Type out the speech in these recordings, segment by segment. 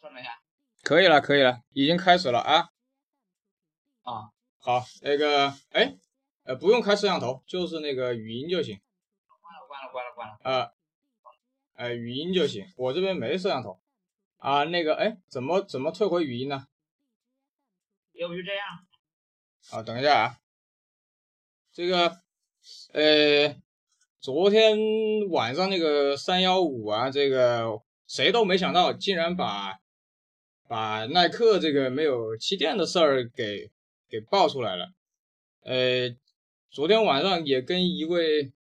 稍等一下。可以了，可以了，已经开始了啊。啊，好，那个，哎，呃，不用开摄像头，就是那个语音就行。关了，关了，关了，关了。呃，呃，语音就行，我这边没摄像头。啊，那个，哎，怎么怎么退回语音呢？要不就这样。啊，等一下啊。这个，呃，昨天晚上那个三幺五啊，这个谁都没想到，竟然把把耐克这个没有气垫的事儿给给爆出来了。呃，昨天晚上也跟一位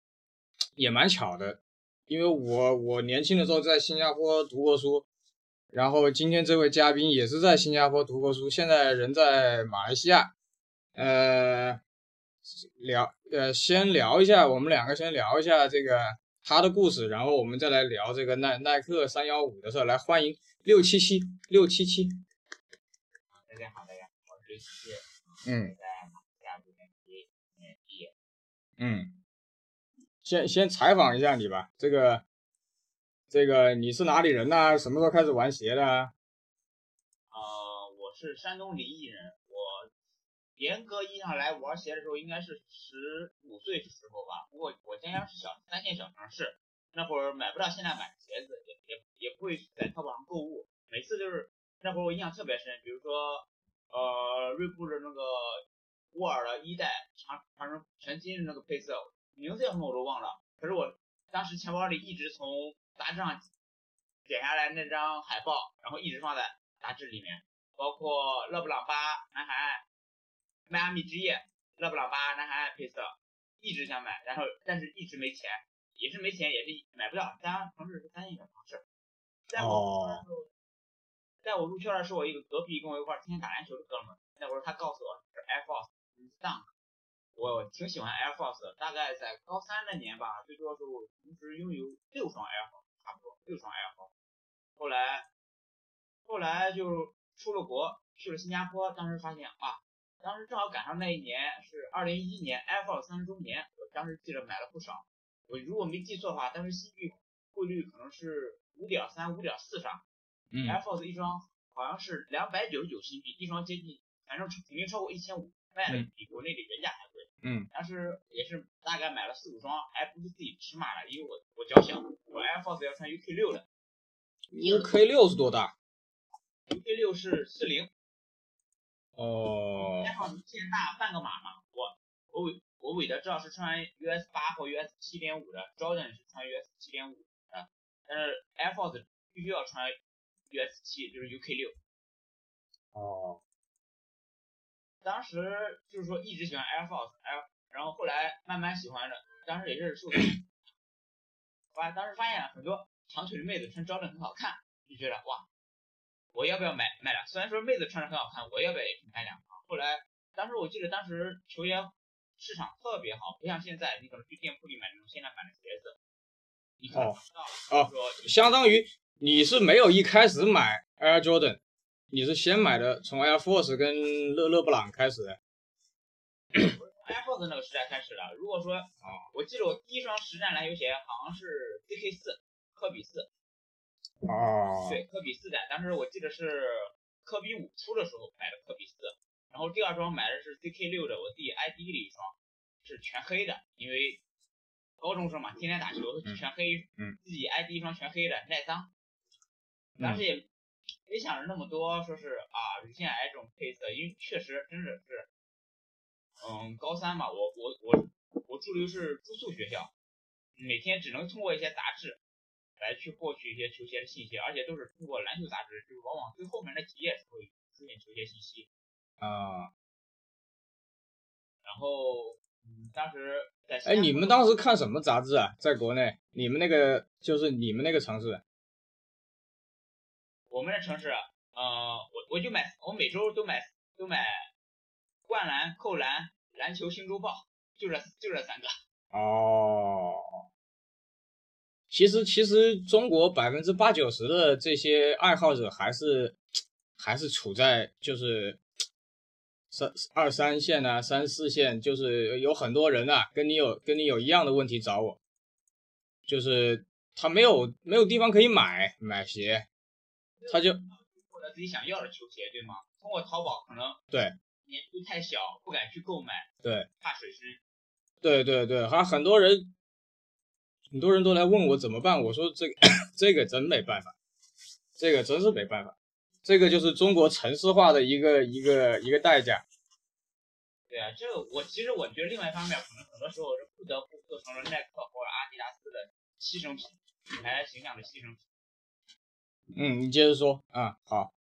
也蛮巧的，因为我我年轻的时候在新加坡读过书。然后今天这位嘉宾也是在新加坡读过书，现在人在马来西亚。呃，聊呃，先聊一下，我们两个先聊一下这个他的故事，然后我们再来聊这个耐耐克三幺五的事儿。来，欢迎六七七六七七。大家好，大家好，我是六七七。嗯。在马来西亚读研毕业。嗯。先先采访一下你吧，这个。这个你是哪里人呢？什么时候开始玩鞋的？呃，我是山东临沂人。我严格意义上来玩鞋的时候，应该是十五岁的时候吧。不过我家乡是小三线小城市，那会儿买不到现在买鞋子，也也也不会在淘宝上购物。每次就是那会儿我印象特别深，比如说呃锐步的那个沃尔的一代长长成全金的那个配色，名字叫什么我都忘了。可是我当时钱包里一直从杂志上剪下来那张海报，然后一直放在杂志里面，包括勒布朗八男孩、迈阿密之夜、勒布朗八男孩配色，一直想买，然后但是一直没钱，也是没钱，也是买不到。家城市是三线小城市，在我在我入圈的时候，我一个隔壁跟我一块儿天天打篮球的哥们儿，那会儿他告诉我是 Air Force Dunk，我挺喜欢 Air Force，大概在高三那年吧，最多的时候同时拥有六双 Air Force。差不多六双 Air Force，后来后来就出了国，去了新加坡。当时发现啊，当时正好赶上那一年是二零一一年 Air Force 三十周年，我当时记得买了不少。我如果没记错的话，当时新币汇率可能是五点三、五点四上。嗯。Air Force 一双好像是两百九十九新币，一双接近，反正肯定超过一千五，卖的比国内的原价还贵。嗯。当时也是大概买了四五双，还不是自己尺码的，因为我我脚小。我 Air Force 要穿 UK 六的，UK 六是多大？UK 六是四零。哦。Air Force 偏大半个码嘛，我我韦我韦德知道是穿 US 八或 US 七点五的，Jordan 是穿 US 七点五的，但是 Air Force 必须要穿 US 七，就是 UK 六。哦。当时就是说一直喜欢 Air Force，Air，然后后来慢慢喜欢的，当时也是受。哇，当时发现很多长腿的妹子穿 Jordan 很好看，就觉得哇，我要不要买买两？虽然说妹子穿着很好看，我要不要也买两双？后来，当时我记得当时球鞋市场特别好，不像现在，你可能去店铺里买那种限量版的鞋子，你看到哦，相当于你是没有一开始买 Air Jordan，你是先买的从 Air Force 跟勒勒布朗开始的。Air Force 那个时代开始了。如果说，啊，我记得我第一双实战篮球鞋好像是 ZK 四，科比四。哦。对，科比四代，当时我记得是科比五出的时候买的科比四，然后第二双买的是 CK 六的，我自己 ID 的一双，是全黑的，因为高中生嘛，天天打球，全黑，嗯，自己 ID 一双全黑的，耐脏。但是也没想着那么多，说是啊，乳腺癌这种配色，因为确实真的是。嗯，高三嘛，我我我我住的是住宿学校，每天只能通过一些杂志来去获取一些球鞋的信息，而且都是通过篮球杂志，就是往往最后面那几页才会出现球鞋信息。啊。然后，嗯，当时在哎，你们当时看什么杂志啊？在国内，你们那个就是你们那个城市？我们的城市，呃，我我就买，我每周都买都买。灌篮、扣篮、篮球新周报，就这就这三个。哦，其实其实中国百分之八九十的这些爱好者还是还是处在就是三二三线啊、三四线，就是有很多人啊，跟你有跟你有一样的问题找我，就是他没有没有地方可以买买鞋，他就。到自己想要的球鞋，对吗？通过淘宝可能对年纪太小，不敢去购买，对怕损失。对对对，还很多人很多人都来问我怎么办，我说这个 这个真没办法，这个真是没办法，这个就是中国城市化的一个一个一个代价。对啊，这个我其实我觉得另外一方面，可能很多时候是不得不做成了耐克或者阿迪达斯的牺牲品，品牌形象的牺牲品。嗯，你接着说啊，好。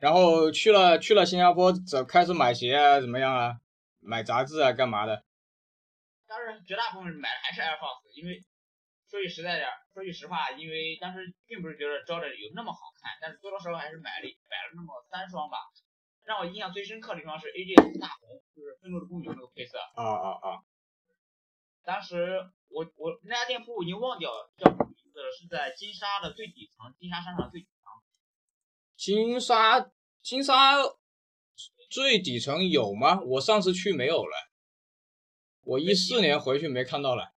然后去了去了新加坡，怎开始买鞋啊？怎么样啊？买杂志啊？干嘛的？当然，绝大部分买的还是 Air Force，因为说句实在点，说句实话，因为当时并不是觉得 Jordan 有那么好看，但是多多少少还是买了买了那么三双吧。让我印象最深刻的一双是 AJ 四大红，就是愤怒的公牛那个配色。啊啊啊！当时我我那家店铺已经忘掉叫什么名字了，是在金沙的最底层，金沙商场最底层。金沙金沙最底层有吗？我上次去没有了，我一四年回去没看到了。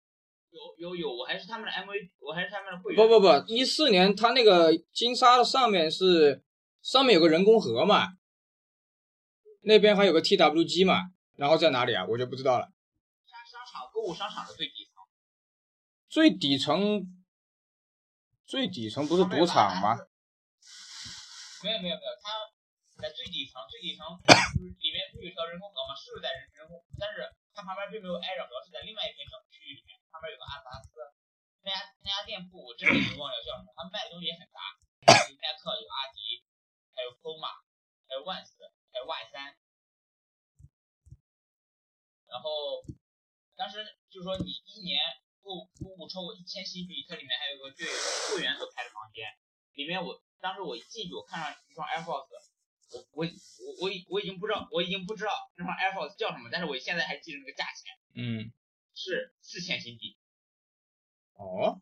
有有有，我还是他们的 MV，我还是他们的会员。不不不，一四年他那个金沙的上面是上面有个人工河嘛，那边还有个 TWG 嘛，然后在哪里啊？我就不知道了。商商场购物商场的最底层。最底层，最底层不是赌场吗？没有没有没有，它在最底层，最底层里面不有条人工河吗？是不是在人人工？但是它旁边并没有挨着河，是在另外一片小区域里面，旁边有个阿迪达斯。那家那家店铺我真的已经忘了叫什么，他卖的东西也很杂，有耐克，有阿迪，还有 Puma，还有万斯，还有 Y 三。然后当时就是说你一年购购物超过一千新币，它里面还有个对会员所开的房间，里面我。当时我一进去，我看上一双 Air Force，我我我我已我已经不知道，我已经不知道那双 Air Force 叫什么，但是我现在还记得那个价钱，嗯，是四千新币。哦，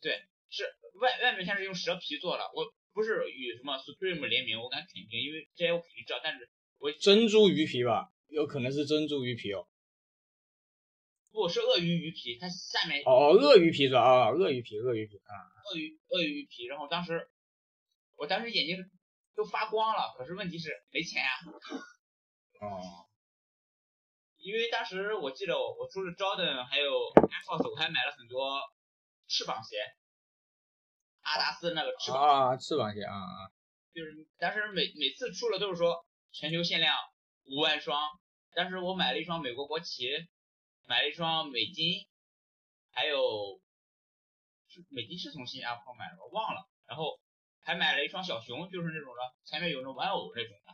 对，是外外面像是用蛇皮做的，我不是与什么 Supreme 联名，我敢肯定，因为这些我肯定知道，但是我珍珠鱼皮吧，有可能是珍珠鱼皮哦。不是鳄鱼鱼皮，它下面哦，鳄鱼皮是吧？啊，鳄鱼皮，鳄鱼皮啊，鳄鱼鳄鱼皮，然后当时。我当时眼睛都发光了，可是问题是没钱呀。哦。因为当时我记得我我出了 Jordan 还有 Air Force，我还买了很多翅膀鞋。阿达斯那个翅膀。啊，翅膀鞋啊啊。就是但是每每次出了都是说全球限量五万双，但是我买了一双美国国旗，买了一双美金，还有是美金是从新加坡买的，我忘了，然后。还买了一双小熊，就是那种的，前面有那玩偶那种的。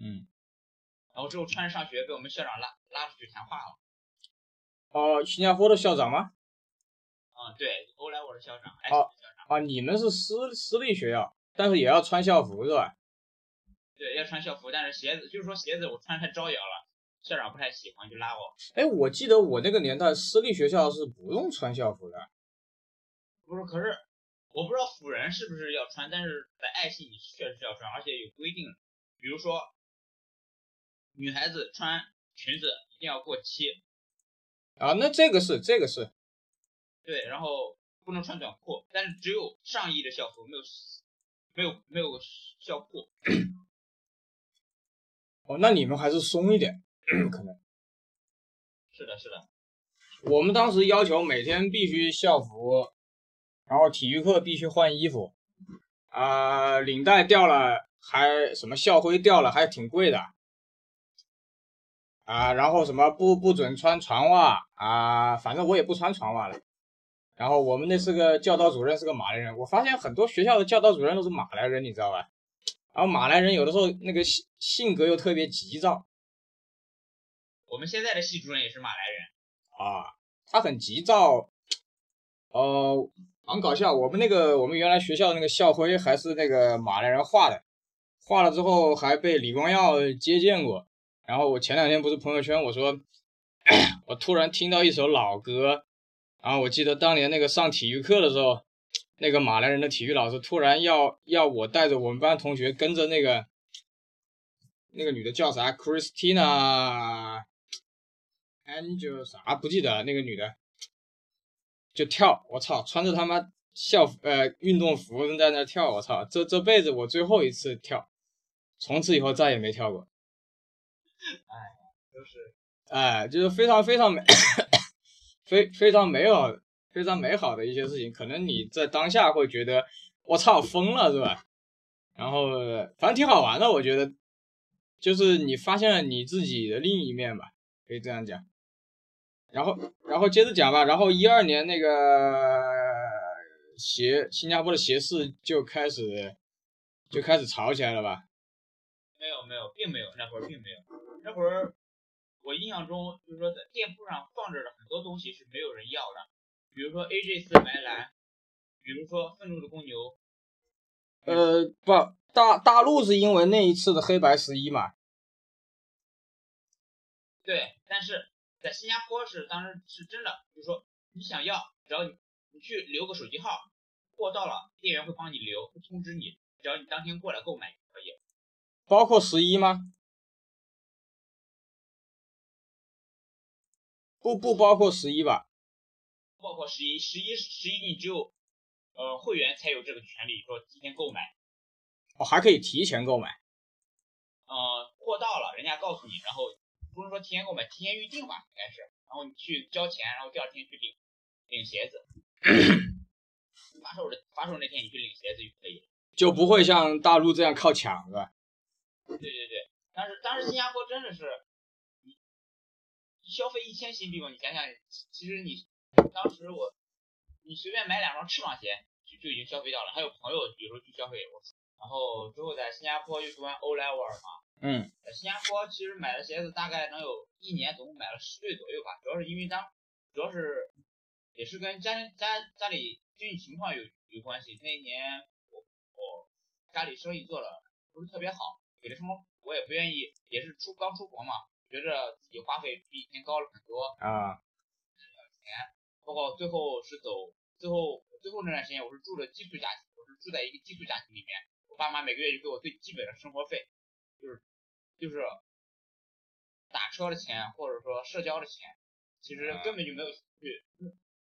嗯。然后之后穿着上学，被我们校长拉拉出去谈话了。哦，新加坡的校长吗？嗯，对，欧莱我是校长。哦。啊，你们是私私立学校，但是也要穿校服是吧？对，要穿校服，但是鞋子就是说鞋子我穿太招摇了，校长不太喜欢，就拉我。哎，我记得我那个年代私立学校是不用穿校服的。不是，可是。我不知道辅仁是不是要穿，但是在爱信你确实是要穿，而且有规定，比如说女孩子穿裙子一定要过膝。啊，那这个是这个是，对，然后不能穿短裤，但是只有上衣的校服，没有没有没有校裤。哦，那你们还是松一点，可能。是的，是的。我们当时要求每天必须校服。然后体育课必须换衣服，啊，领带掉了还什么校徽掉了还挺贵的，啊，然后什么不不准穿船袜啊，反正我也不穿船袜了。然后我们那是个教导主任是个马来人，我发现很多学校的教导主任都是马来人，你知道吧？然后马来人有的时候那个性性格又特别急躁。我们现在的系主任也是马来人啊，他很急躁，呃。很搞笑，我们那个我们原来学校那个校徽还是那个马来人画的，画了之后还被李光耀接见过。然后我前两天不是朋友圈我说，我突然听到一首老歌，然后我记得当年那个上体育课的时候，那个马来人的体育老师突然要要我带着我们班同学跟着那个那个女的叫啥，Christina，Angel 啥不记得了，那个女的。就跳，我操！穿着他妈校服呃运动服在那跳，我操，这这辈子我最后一次跳，从此以后再也没跳过。哎，就是哎，就是非常非常美，非非常美好、非常美好的一些事情。可能你在当下会觉得我操疯了，是吧？然后反正挺好玩的，我觉得，就是你发现了你自己的另一面吧，可以这样讲。然后，然后接着讲吧。然后一二年那个鞋，新加坡的鞋市就开始就开始炒起来了吧？没有没有，并没有，那会儿并没有。那会儿我印象中就是说，在店铺上放着的很多东西是没有人要的，比如说 AJ 四白蓝，比如说愤怒的公牛。呃，不，大大陆是因为那一次的黑白十一嘛。对，但是。在新加坡是当时是真的，就是说你想要，只要你你去留个手机号，货到了，店员会帮你留，会通知你，只要你当天过来购买就可以。包括十一吗？不不包括十一吧？包括十一，十一十一你只有呃会员才有这个权利，说提前购买。哦，还可以提前购买。呃，货到了，人家告诉你，然后。不是说提前购买，提前预定吧，应该是。然后你去交钱，然后第二天去领领鞋子。发售的发售那天你去领鞋子就可以，就不会像大陆这样靠抢，是吧？对对对，但是但是新加坡真的是，消费一千新币嘛，你想想，其实你当时我，你随便买两双翅膀鞋就就已经消费掉了。还有朋友有时候去消费，我然后之后在新加坡又读完 O level 嘛。嗯，在新加坡其实买的鞋子大概能有一年，总共买了十对左右吧。主要是因为当，主要是也是跟家家家里经济情况有有关系。那一年我我家里生意做的不是特别好，给的什么我也不愿意，也是出刚出国嘛，觉着自己花费比以前高了很多啊。钱，包括最后是走，最后最后那段时间我是住的寄宿家庭，我是住在一个寄宿家庭里面，我爸妈每个月就给我最基本的生活费，就是。就是打车的钱，或者说社交的钱，其实根本就没有去，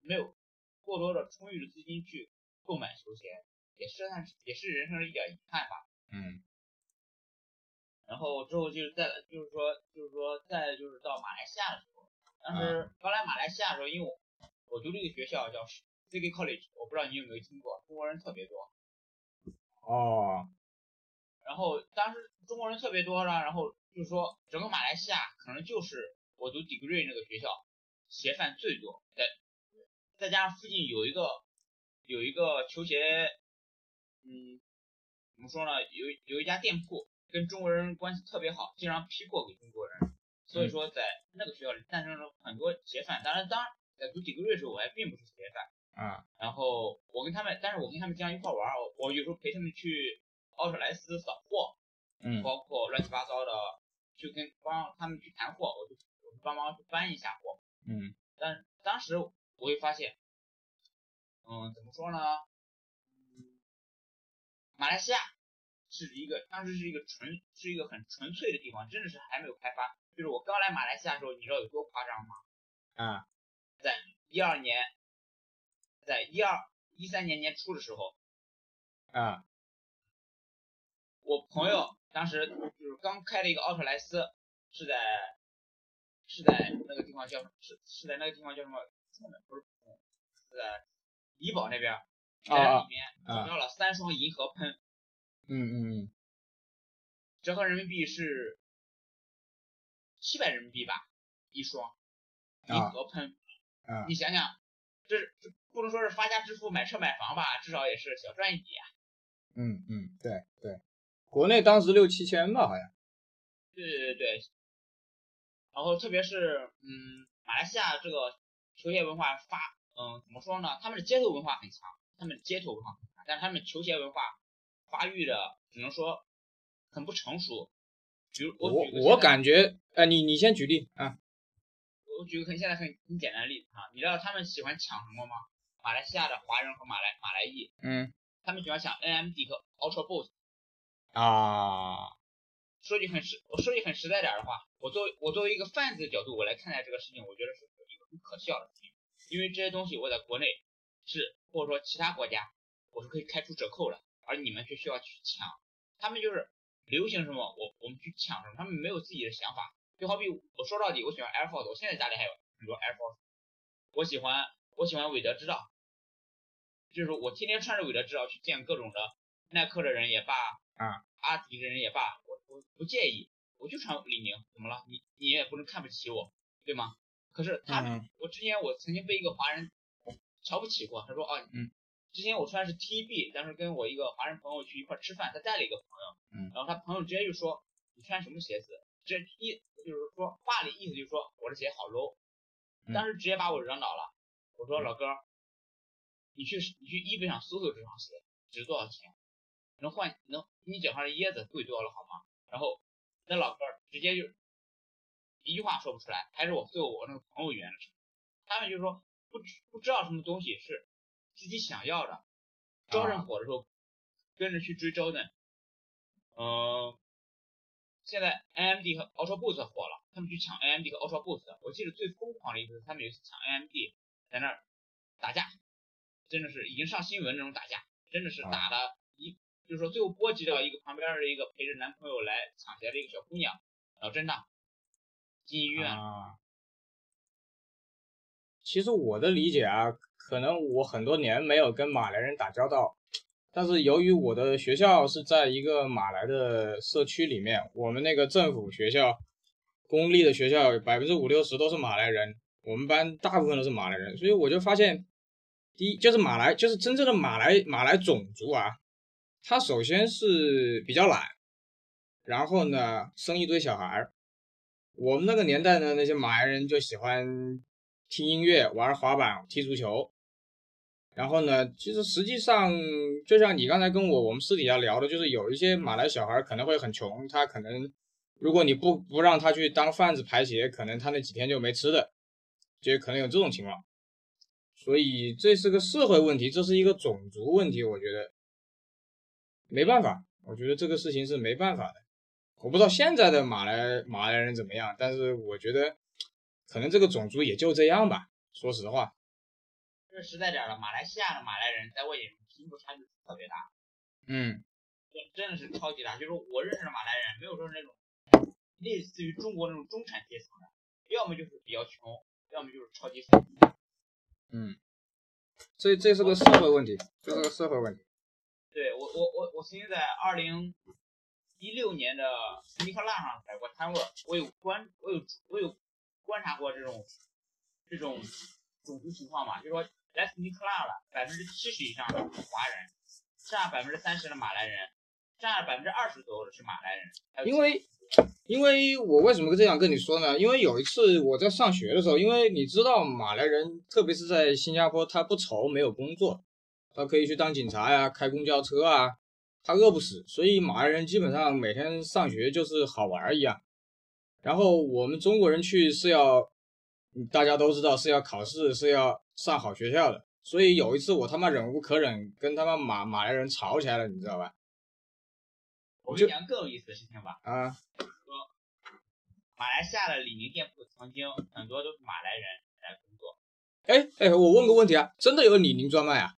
没有过多的充裕的资金去购买球鞋，也是算是也是人生的一点遗憾吧。嗯。然后之后就是在就是说就是说再就是到马来西亚的时候，当时刚来马来西亚的时候，因为我我读这个学校叫 CK College，我不知道你有没有听过，中国人特别多。哦。然后当时中国人特别多了，然后就是说整个马来西亚可能就是我读 degree 那个学校鞋贩最多，再再加上附近有一个有一个球鞋，嗯，怎么说呢？有有一家店铺跟中国人关系特别好，经常批货给中国人，所以说在那个学校里诞生了很多劫犯。当然，当然在读 degree 的时候我还并不是劫犯，啊，然后我跟他们，但是我跟他们经常一块玩，我我有时候陪他们去。奥特莱斯扫货，嗯，包括乱七八糟的，去跟帮他们去谈货，我就我帮忙去搬一下货，嗯，但当时我会发现，嗯，怎么说呢？嗯，马来西亚是一个当时是一个纯是一个很纯粹的地方，真的是还没有开发。就是我刚来马来西亚的时候，你知道有多夸张吗？啊，在一二年，在一二一三年年初的时候，啊。我朋友当时就是刚开了一个奥特莱斯，是在是在那个地方叫是是在那个地方叫什么？不是，是在怡保那边，在里面找到了三双银河喷，嗯嗯嗯，折合人民币是七百人民币吧一双一盒喷，你想想，这这不能说是发家致富买车买房吧，至少也是小赚一笔啊。嗯嗯，对对。国内当时六七千吧，好像。对对对对。然后特别是，嗯，马来西亚这个球鞋文化发，嗯，怎么说呢？他们的街头文化很强，他们街头文化很强，但是他们球鞋文化发育的只能说很不成熟。比如我我我感觉，呃，你你先举例啊。我举个很现在很很简单的例子啊，你知道他们喜欢抢什么吗？马来西亚的华人和马来马来裔，嗯，他们喜欢抢 NMD 和 Ultra Boost。啊，说句很实，我说句很实在点的话，我作为我作为一个贩子的角度，我来看待这个事情，我觉得是一个很可笑的事情，因为这些东西我在国内是或者说其他国家，我是可以开出折扣的，而你们却需要去抢。他们就是流行什么，我我们去抢什么，他们没有自己的想法。就好比我说到底，我喜欢 Air Force，我现在家里还有很多 Air Force。我喜欢我喜欢韦德之道，就是我天天穿着韦德之道去见各种的耐克的人也罢，啊，阿迪的人也罢，我我不介意，我就穿李宁，怎么了？你你也不能看不起我，对吗？可是他们，我之前我曾经被一个华人瞧不起过，他说啊，嗯，之前我穿的是 TB，当时跟我一个华人朋友去一块吃饭，他带了一个朋友，嗯，然后他朋友直接就说你穿什么鞋子？这意就是说话里意思就是说我的鞋好 low，当时直接把我惹恼了。我说老哥，你去你去衣服上搜搜这双鞋值多少钱？能换能你脚上的椰子贵多了好吗？然后那老哥直接就一句话说不出来，还是我最后我那个朋友圆了他们就说不知不知道什么东西是自己想要的。招人火的时候跟着去追招人，嗯，现在 AMD 和 Ultra Boost 火了，他们去抢 AMD 和 Ultra Boost。我记得最疯狂的一次，他们有一次抢 AMD，在那儿打架，真的是已经上新闻那种打架，真的是打了一，就是说最后波及到一个旁边的一个陪着男朋友来抢劫的一个小姑娘，然后真的进医院。啊。其实我的理解啊，可能我很多年没有跟马来人打交道，但是由于我的学校是在一个马来的社区里面，我们那个政府学校，公立的学校百分之五六十都是马来人，我们班大部分都是马来人，所以我就发现，第一就是马来，就是真正的马来马来种族啊，他首先是比较懒，然后呢生一堆小孩儿，我们那个年代呢，那些马来人就喜欢。听音乐、玩滑板、踢足球，然后呢，其实实际上就像你刚才跟我我们私底下聊的，就是有一些马来小孩可能会很穷，他可能如果你不不让他去当贩子排鞋，可能他那几天就没吃的，就可能有这种情况。所以这是个社会问题，这是一个种族问题，我觉得没办法，我觉得这个事情是没办法的。我不知道现在的马来马来人怎么样，但是我觉得。可能这个种族也就这样吧，说实话。这实在点了，马来西亚的马来人在我眼中贫富差距特别大。嗯，真真的是超级大。就是我认识的马来人，没有说是那种类似于中国那种中产阶层的，要么就是比较穷，要么就是超级富。嗯，这这是个社会问题，这是个社会问题。对我我我我曾经在二零一六年的尼克拉上摆过摊位，我有观我有我有。观察过这种这种种族情况嘛？就是说来斯尼克拉了百分之七十以上的华人，剩下百分之三十的马来人，剩下百分之二十左右的是马来人。因为因为我为什么这样跟你说呢？因为有一次我在上学的时候，因为你知道马来人，特别是在新加坡，他不愁没有工作，他可以去当警察呀，开公交车啊，他饿不死，所以马来人基本上每天上学就是好玩一样。然后我们中国人去是要，大家都知道是要考试，是要上好学校的。所以有一次我他妈忍无可忍，跟他妈马马来人吵起来了，你知道吧？我跟你讲更有意思的事情吧。啊。说，马来西亚的李宁店铺曾经很多都是马来人来工作。哎哎，我问个问题啊，真的有李宁专卖啊？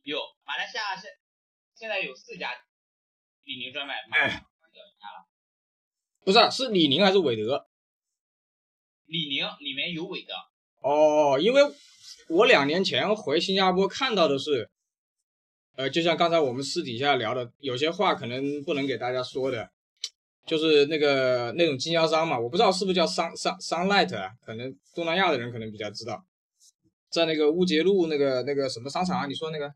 有，马来西亚现现在有四家李宁专卖，马上要一家了。不是，是李宁还是韦德？李宁里面有韦德。哦，因为我两年前回新加坡看到的是，呃，就像刚才我们私底下聊的，有些话可能不能给大家说的，就是那个那种经销商嘛，我不知道是不是叫商商商 light 啊，可能东南亚的人可能比较知道，在那个乌节路那个那个什么商场啊，你说那个？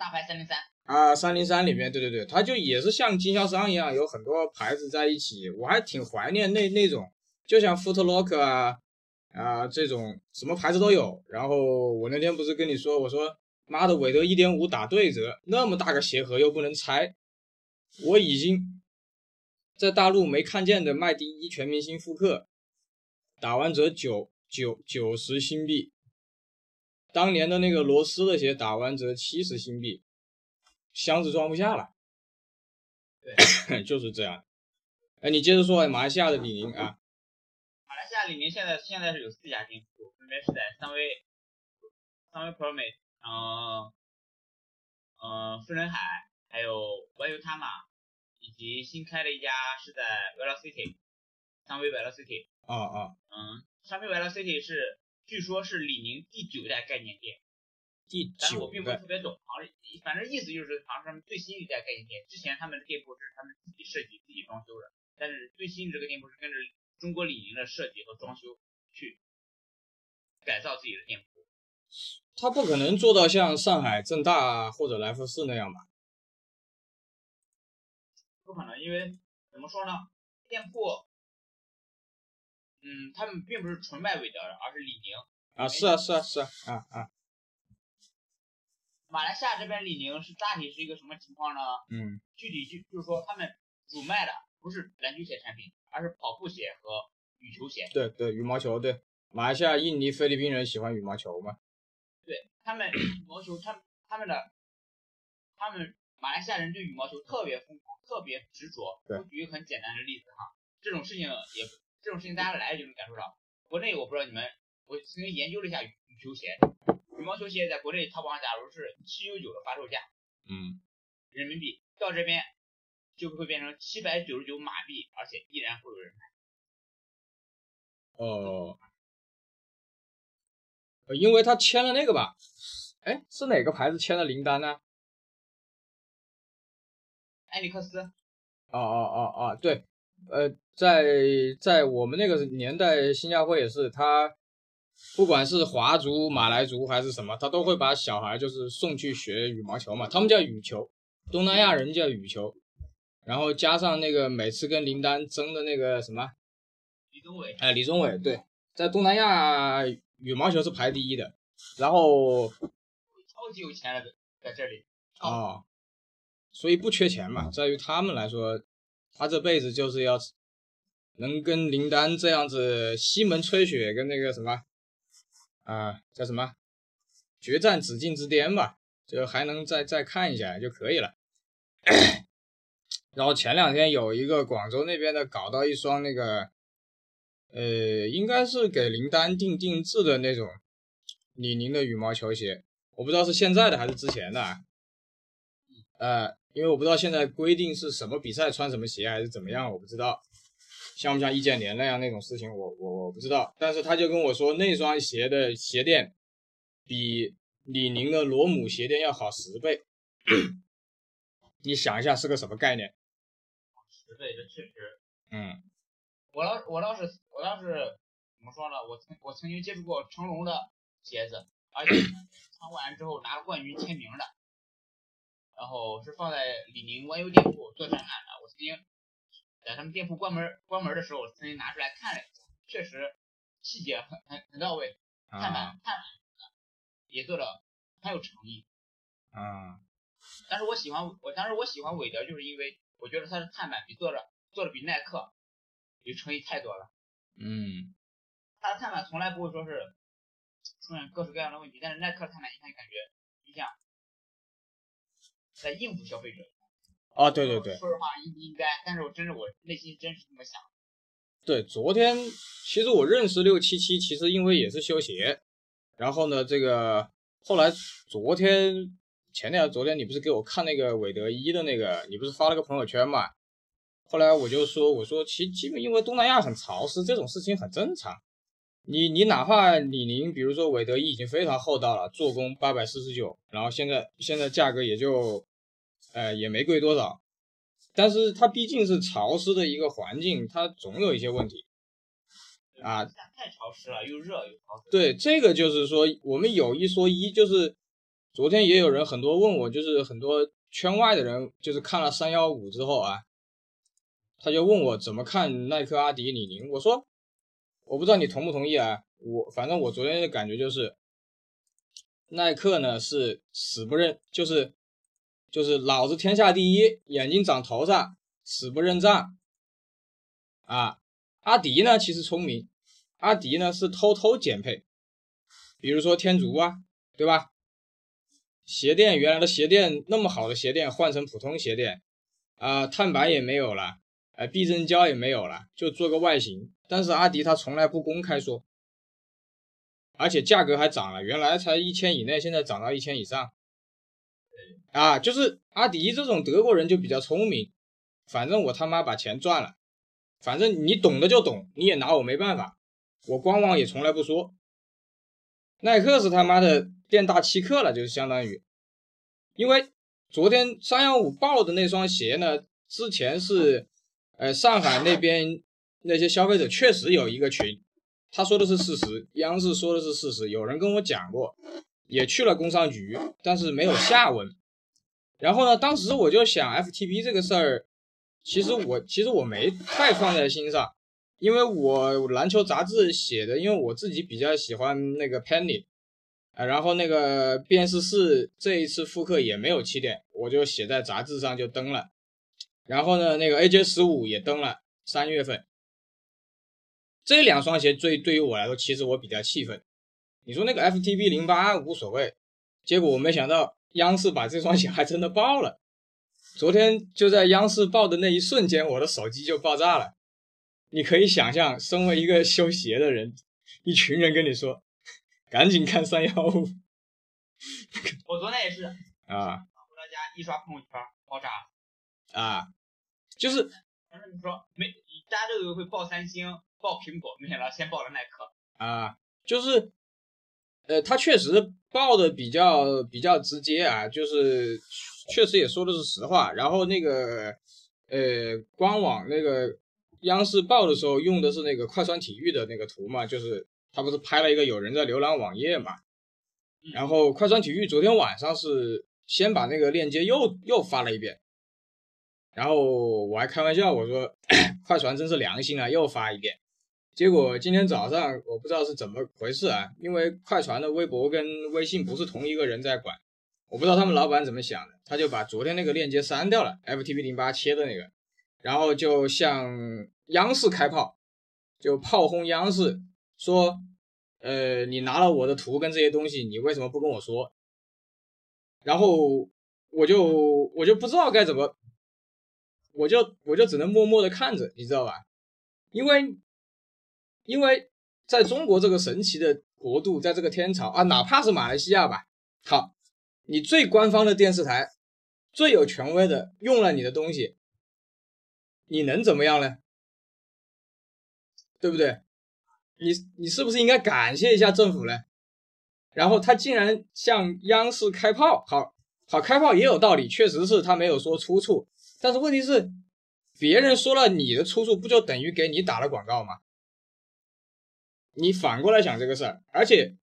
大牌三零三。啊，三零三里面，对对对，它就也是像经销商一样，有很多牌子在一起。我还挺怀念那那种，就像 Footlocker 啊啊这种什么牌子都有。然后我那天不是跟你说，我说妈的，韦德一点五打对折，那么大个鞋盒又不能拆，我已经在大陆没看见的麦迪一全明星复刻，打完折九九九十新币，当年的那个罗斯的鞋打完折七十新币。箱子装不下了，对，就是这样。哎，你接着说，马来西亚的李宁啊，李宁现在现在是有四家店铺，分别是在三威、桑维普尔美，嗯嗯，富人海，还有 Vayutama，以及新开的一家是在 Velocity，三威 Velocity。啊啊，嗯，三威 Velocity 是据说是李宁第九代概念店，第九但是我并不是特别懂，好像反正意思就是好像是他们最新一代概念店，之前他们的店铺是他们自己设计、自己装修的，但是最新的这个店铺是跟着中国李宁的设计和装修去改造自己的店铺。他不可能做到像上海正大或者来福士那样吧？不可能，因为怎么说呢，店铺，嗯，他们并不是纯卖韦德的，而是李宁。啊，是啊，是啊，是啊，啊啊，马来西亚这边李宁是大体是一个什么情况呢？嗯具体就就是说他们主卖的不是篮球鞋产品，而是跑步鞋和羽球鞋。对对，羽毛球对，马来西亚、印尼、菲律宾人喜欢羽毛球吗？对他们羽毛球，他们他们的他们马来西亚人对羽毛球特别疯狂，特别执着。举一个很简单的例子哈，这种事情也这种事情大家来就能感受到。国内我不知道你们，我曾经研究了一下羽羽球鞋，羽毛球鞋在国内淘宝上假如是七九九的发售价嗯，人民币，到这边就会变成七百九十九马币，而且依然会有人买。哦，呃因为他签了那个吧？哎，是哪个牌子签的林丹呢？埃里克斯，哦哦哦哦，对，呃，在在我们那个年代，新加坡也是，他不管是华族、马来族还是什么，他都会把小孩就是送去学羽毛球嘛，他们叫羽球，东南亚人叫羽球，然后加上那个每次跟林丹争的那个什么，李宗伟，哎，李宗伟，对，在东南亚羽毛球是排第一的，然后超级有钱了，在这里。哦，所以不缺钱嘛，在于他们来说，他这辈子就是要能跟林丹这样子西门吹雪跟那个什么啊、叫什么决战紫禁之巅吧，就还能再再看一下就可以了。然后前两天有一个广州那边的搞到一双那个，呃，应该是给林丹定定制的那种李宁的羽毛球鞋，我不知道是现在的还是之前的啊。呃，因为我不知道现在规定是什么比赛穿什么鞋还是怎么样，我不知道，像不像易建联那样那种事情，我我我不知道。但是他就跟我说，那双鞋的鞋垫比李宁的罗姆鞋垫要好十倍。你想一下是个什么概念？十倍，这确实。嗯我倒我倒是我倒是怎么说呢？我曾我曾经接触过成龙的鞋子，而且穿完之后拿了冠军签名的，然后是放在李宁弯优店铺做展览的。我曾经在他们店铺关门关门的时候，我曾经拿出来看了一下，确实细节很很很到位，看板看板也做的很有诚意。嗯但是我喜欢我当时我喜欢韦德，就是因为我觉得它的碳板比做的做的比耐克有诚意太多了。嗯它的碳板从来不会说是出现各式各样的问题，但是耐克的碳板一看感觉就像在应付消费者。啊，对对对说实话应不应该，但是我真是我内心真是这么想。对，昨天其实我认识六七七，其实因为也是修鞋，然后呢，这个后来昨天前天昨天你不是给我看那个韦德一的那个，你不是发了个朋友圈嘛？后来我就说，我说其基本因为东南亚很潮湿，这种事情很正常。你你哪怕李宁，比如说韦德一已经非常厚道了，做工八百四十九，然后现在现在价格也就，呃也没贵多少，但是它毕竟是潮湿的一个环境，它总有一些问题。啊太潮湿了，又热又潮湿。对，这个就是说，我们有一说一，就是昨天也有人很多问我，就是很多圈外的人，就是看了三幺五之后啊，他就问我怎么看耐克、阿迪、李宁。我说，我不知道你同不同意啊。我反正我昨天的感觉就是，耐克呢是死不认，就是就是老子天下第一，眼睛长头上，死不认账。啊，阿迪呢其实聪明，阿迪呢是偷偷减配，比如说天竺啊，对吧？鞋垫原来的鞋垫那么好的鞋垫换成普通鞋垫，啊、碳板也没有了，呃，避震胶也没有了，就做个外形。但是阿迪他从来不公开说，而且价格还涨了，原来才一千以内，现在涨到一千以上。啊，就是阿迪这种德国人就比较聪明，反正我他妈把钱赚了，反正你懂的就懂，你也拿我没办法，我官网也从来不说。耐克是他妈的店大欺客了，就是相当于，因为昨天三幺五爆的那双鞋呢，之前是，呃，上海那边那些消费者确实有一个群，他说的是事实，央视说的是事实，有人跟我讲过，也去了工商局，但是没有下文。然后呢，当时我就想 FTP 这个事儿，其实我其实我没太放在心上。因为我篮球杂志写的，因为我自己比较喜欢那个 Penny，啊然后那个变四四这一次复刻也没有气垫，我就写在杂志上就登了。然后呢，那个 AJ 十五也登了，三月份。这两双鞋最对于我来说，其实我比较气愤。你说那个 FTP 零八无所谓，结果我没想到央视把这双鞋还真的爆了。昨天就在央视爆的那一瞬间，我的手机就爆炸了。你可以想象，身为一个修鞋的人，一群人跟你说，赶紧看三幺五。我昨天也是啊，回到家一刷朋友圈，爆炸啊，就是，反正你说没，大家都以为会爆三星、爆苹果，没想到先爆了耐克啊，就是，呃，他确实爆的比较比较直接啊，就是确实也说的是实话。然后那个，呃，官网那个。央视报的时候用的是那个快穿体育的那个图嘛，就是他不是拍了一个有人在浏览网页嘛，然后快船体育昨天晚上是先把那个链接又又发了一遍，然后我还开玩笑我说 快船真是良心啊，又发一遍，结果今天早上我不知道是怎么回事啊，因为快船的微博跟微信不是同一个人在管，我不知道他们老板怎么想的，他就把昨天那个链接删掉了，FTP 零八切的那个。然后就向央视开炮，就炮轰央视，说，呃，你拿了我的图跟这些东西，你为什么不跟我说？然后我就我就不知道该怎么，我就我就只能默默的看着，你知道吧？因为因为在中国这个神奇的国度，在这个天朝啊，哪怕是马来西亚吧，好，你最官方的电视台，最有权威的用了你的东西。你能怎么样呢？对不对？你你是不是应该感谢一下政府呢？然后他竟然向央视开炮，好好开炮也有道理，确实是他没有说出处，但是问题是别人说了你的出处，不就等于给你打了广告吗？你反过来想这个事儿，而且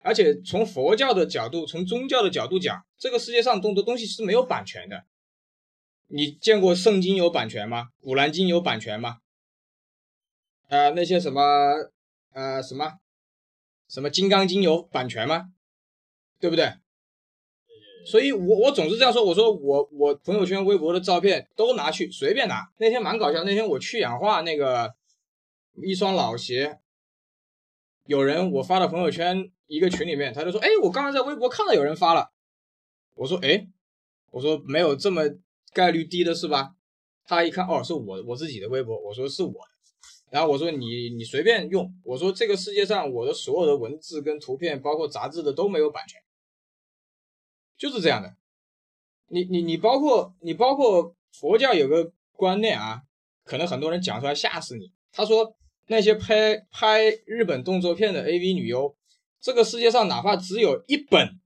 而且从佛教的角度，从宗教的角度讲，这个世界上东的东西是没有版权的。你见过圣经有版权吗？古兰经有版权吗？啊，那些什么，呃，什么，什么金刚经有版权吗？对不对？所以我我总是这样说，我说我我朋友圈、微博的照片都拿去随便拿。那天蛮搞笑，那天我去氧化那个一双老鞋，有人我发到朋友圈一个群里面，他就说，哎，我刚才在微博看到有人发了。我说，哎，我说没有这么。概率低的是吧？他一看，哦，是我我自己的微博，我说是我的，然后我说你你随便用，我说这个世界上我的所有的文字跟图片，包括杂志的都没有版权，就是这样的。你你你包括你包括佛教有个观念啊，可能很多人讲出来吓死你。他说那些拍拍日本动作片的 AV 女优，这个世界上哪怕只有一本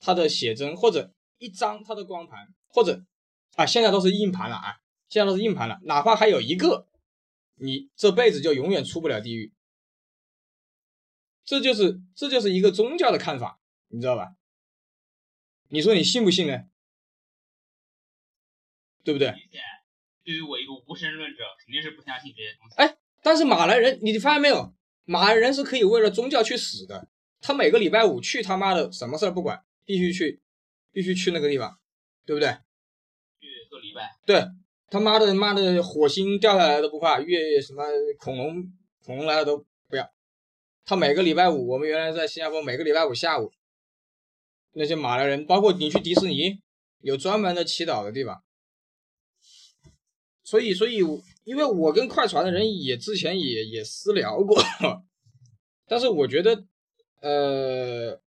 他的写真，或者一张他的光盘，或者啊，现在都是硬盘了啊！现在都是硬盘了，哪怕还有一个，你这辈子就永远出不了地狱。这就是这就是一个宗教的看法，你知道吧？你说你信不信呢？对不对？对于我一个无神论者，肯定是不相信这些东西。哎，但是马来人，你发现没有？马来人是可以为了宗教去死的。他每个礼拜五去他妈的什么事儿不管，必须去，必须去那个地方，对不对？去做礼拜对他妈的妈的火星掉下来都不怕，月什么恐龙恐龙来了都不要。他每个礼拜五，我们原来在新加坡，每个礼拜五下午，那些马来人，包括你去迪士尼，有专门的祈祷的地方。所以，所以，因为我跟快船的人也之前也也私聊过，但是我觉得呃，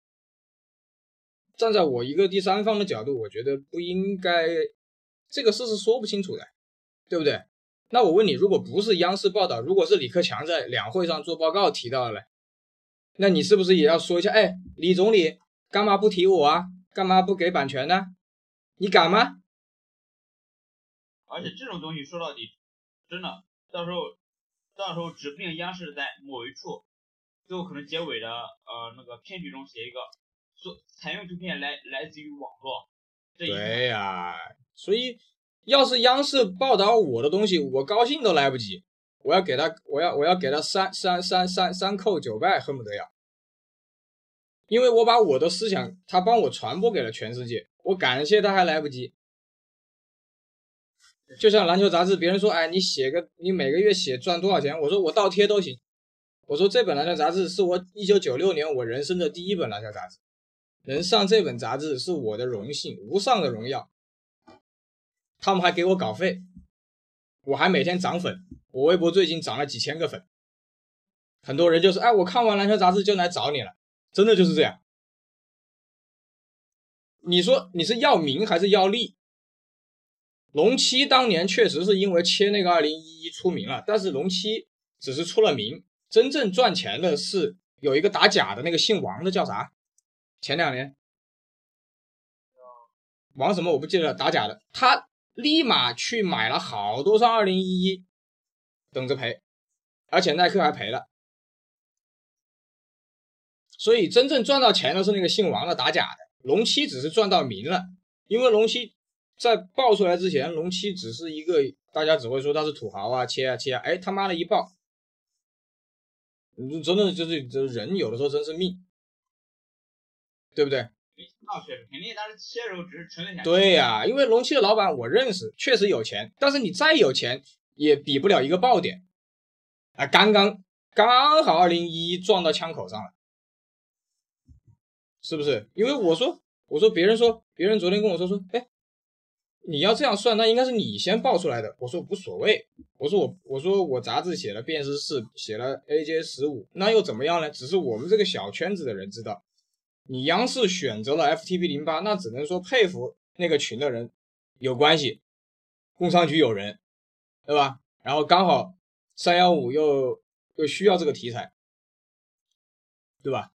站在我一个第三方的角度，我觉得不应该，这个事是说不清楚的，对不对？那我问你，如果不是央视报道，如果是李克强在两会上做报告提到了，那你是不是也要说一下？哎，李总理干嘛不提我啊？干嘛不给版权呢？你敢吗？而且这种东西说到底，真的到时候到时候指不定央视在某一处，最后可能结尾的呃那个片句中写一个，说采用图片来来自于网络。对呀，所以要是央视报道我的东西，我高兴都来不及，我要给他，我要我要给他三三三三三叩九拜，恨不得要，因为我把我的思想他帮我传播给了全世界，我感谢他还来不及。就像篮球杂志，别人说，哎，你写个，你每个月写赚多少钱？我说我倒贴都行。我说这本篮球杂志是我一九九六年我人生的第一本篮球杂志，能上这本杂志是我的荣幸，无上的荣耀。他们还给我稿费，我还每天涨粉，我微博最近涨了几千个粉。很多人就是，哎，我看完篮球杂志就来找你了，真的就是这样。你说你是要名还是要利？龙七当年确实是因为切那个二零一一出名了，但是龙七只是出了名，真正赚钱的是有一个打假的那个姓王的叫啥？前两年王什么我不记得了，打假的，他立马去买了好多双二零一一，等着赔，而且耐克还赔了，所以真正赚到钱的是那个姓王的打假的，龙七只是赚到名了，因为龙七。在爆出来之前，龙七只是一个，大家只会说他是土豪啊，切啊切啊，哎他妈的一爆，真的就是这人有的时候真是命，对不对？那确实，肯定当时切的时候只是纯粹想。对呀，因为龙七的老板我认识，确实有钱，但是你再有钱也比不了一个爆点，啊，刚刚刚好二零一一撞到枪口上了，是不是？因为我说我说别人说别人昨天跟我说说，哎。你要这样算，那应该是你先爆出来的。我说无所谓，我说我我说我杂志写了辨识四，写了 AJ 十五，那又怎么样呢？只是我们这个小圈子的人知道。你央视选择了 FTP 零八，那只能说佩服那个群的人有关系，工商局有人，对吧？然后刚好三幺五又又需要这个题材，对吧？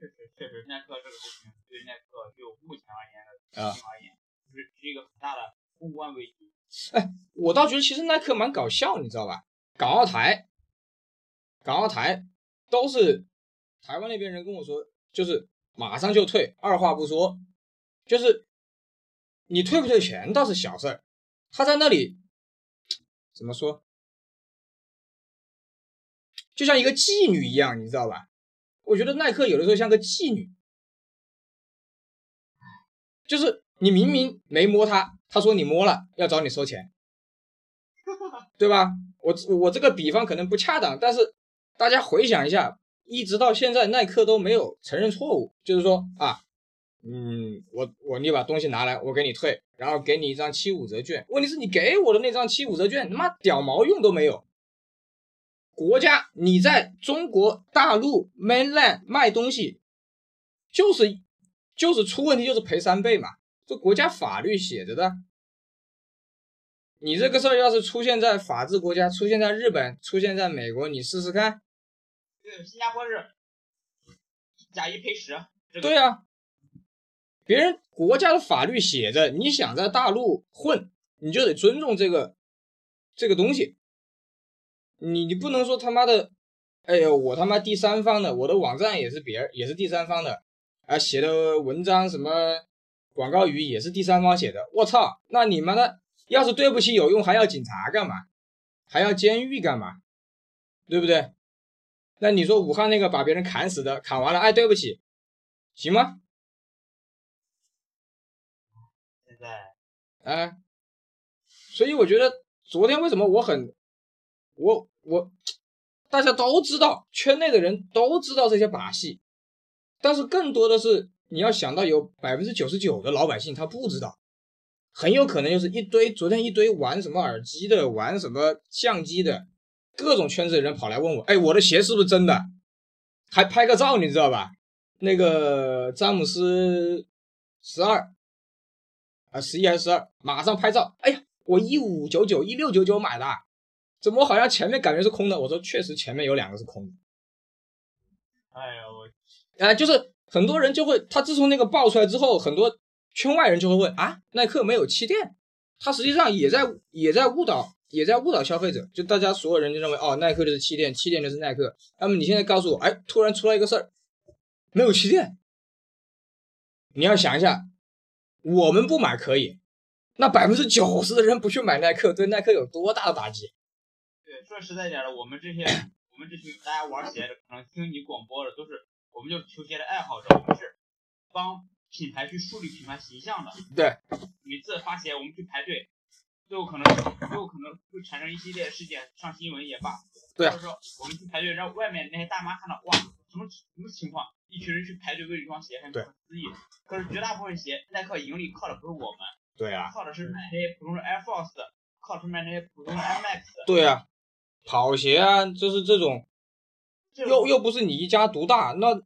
确实确实，耐克这个事情对耐克就目前而言的情而言。是是一个很大的公关危机。哎，我倒觉得其实耐克蛮搞笑，你知道吧？港澳台，港澳台都是台湾那边人跟我说，就是马上就退，二话不说，就是你退不退钱倒是小事儿，他在那里怎么说，就像一个妓女一样，你知道吧？我觉得耐克有的时候像个妓女，就是。你明明没摸他，他说你摸了，要找你收钱，对吧？我我这个比方可能不恰当，但是大家回想一下，一直到现在耐克都没有承认错误，就是说啊，嗯，我我你把东西拿来，我给你退，然后给你一张七五折券。问题是你给我的那张七五折券，他妈屌毛用都没有。国家你在中国大陆 mainland 卖东西，就是就是出问题就是赔三倍嘛。这国家法律写着的，你这个事儿要是出现在法治国家，出现在日本，出现在美国，你试试看。对，新加坡是假一赔十。对呀，别人国家的法律写着，你想在大陆混，你就得尊重这个这个东西。你你不能说他妈的，哎呦，我他妈第三方的，我的网站也是别人也是第三方的啊，写的文章什么。广告语也是第三方写的，我操！那你们的要是对不起有用，还要警察干嘛？还要监狱干嘛？对不对？那你说武汉那个把别人砍死的，砍完了，哎，对不起，行吗？现在，哎，所以我觉得昨天为什么我很，我我大家都知道，圈内的人都知道这些把戏，但是更多的是。你要想到有百分之九十九的老百姓他不知道，很有可能就是一堆昨天一堆玩什么耳机的，玩什么相机的，各种圈子的人跑来问我，哎，我的鞋是不是真的？还拍个照，你知道吧？那个詹姆斯十二啊，十一还是十二，马上拍照。哎呀，我一五九九、一六九九买的，怎么好像前面感觉是空的？我说确实前面有两个是空的。哎呀，我啊，就是很多人就会，他自从那个爆出来之后，很多圈外人就会问啊，耐克没有气垫，他实际上也在也在误导，也在误导消费者。就大家所有人就认为哦，耐克就是气垫，气垫就是耐克。那么你现在告诉我，哎，突然出来一个事儿，没有气垫，你要想一下，我们不买可以，那百分之九十的人不去买耐克，对耐克有多大的打击？对，说实在点的，我们这些我们这群大家玩鞋的，可能听你广播的都是，我们就是球鞋的爱好者，我们是帮品牌去树立品牌形象的。对，每次发鞋，我们去排队，最后可能最后可能会产生一系列事件，上新闻也罢。对就是说我们去排队，让外面那些大妈看到，哇，什么什么情况？一群人去排队为一双鞋，很不可思议。可是绝大部分鞋，耐克盈利靠的不是我们，对啊，靠的是买那些普通的 Air Force，靠的是买那些普通的 Air Max。对啊，跑鞋啊，就是这种。又又不是你一家独大，那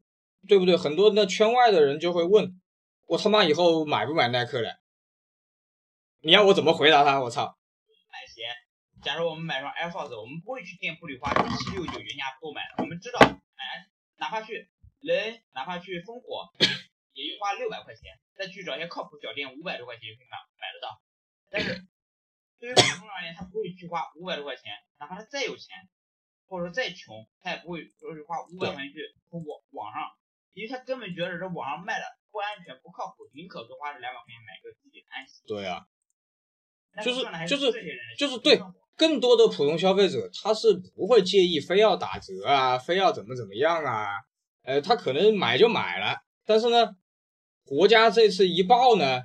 对不对？很多那圈外的人就会问，我他妈以后买不买耐克了？你要我怎么回答他？我操！买鞋，假如我们买双 Air Force，我们不会去店铺里花一七六九原价购买的，我们知道，哎，哪怕去人，哪怕去烽火，也就花六百块钱，再去找一些靠谱小店，五百多块钱就可以买买得到。但是对于普通人而言，他不会去花五百多块钱，哪怕他再有钱，或者说再穷，他也不会说是花五百块钱去通过网上，因为他根本觉得这网上卖的不安全、不靠谱，宁可多花这两百块钱买个自己安心。对啊，但就是就是就是对更多的普通消费者他是不会介意非要打折啊，非要怎么怎么样啊，呃，他可能买就买了，但是呢，国家这次一爆呢，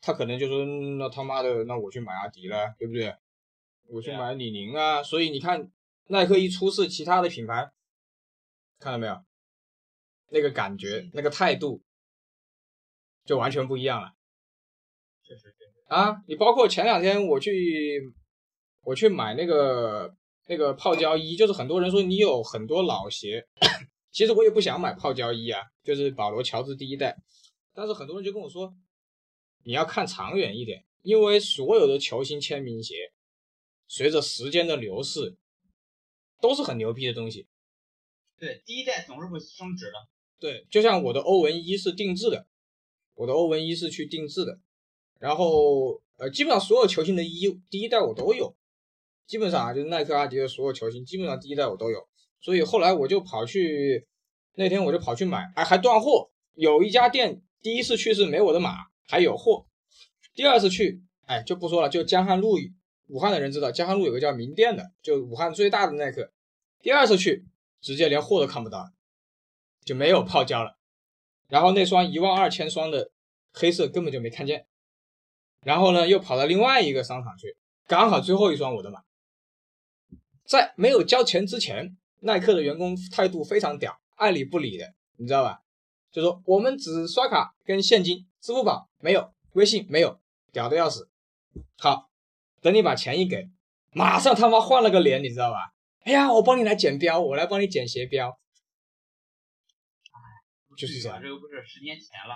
他可能就说嗯那他妈的，那我去买阿迪了，对不对？我去买李宁啊，所以你看耐克一出事，其他的品牌看到没有？那个感觉，那个态度就完全不一样了。啊，你包括前两天我去我去买那个那个泡椒衣，就是很多人说你有很多老鞋，其实我也不想买泡椒衣啊，就是保罗乔治第一代，但是很多人就跟我说，你要看长远一点，因为所有的球星签名鞋，随着时间的流逝，都是很牛逼的东西。对，第一代总是会升值的。对，就像我的欧文一是定制的，我的欧文一是去定制的，然后呃，基本上所有球星的衣第一代我都有，基本上啊，就是耐克、阿迪的所有球星，基本上第一代我都有，所以后来我就跑去，那天我就跑去买，哎，还断货，有一家店第一次去是没我的码，还有货，第二次去，哎，就不说了，就江汉路，武汉的人知道，江汉路有个叫名店的，就武汉最大的耐克，第二次去直接连货都看不到。就没有泡胶了，然后那双一万二千双的黑色根本就没看见，然后呢又跑到另外一个商场去，刚好最后一双我的码，在没有交钱之前，耐克的员工态度非常屌，爱理不理的，你知道吧？就说我们只刷卡跟现金，支付宝没有，微信没有，屌的要死。好，等你把钱一给，马上他妈换了个脸，你知道吧？哎呀，我帮你来剪标，我来帮你剪鞋标。就是这样这又不是十年前了。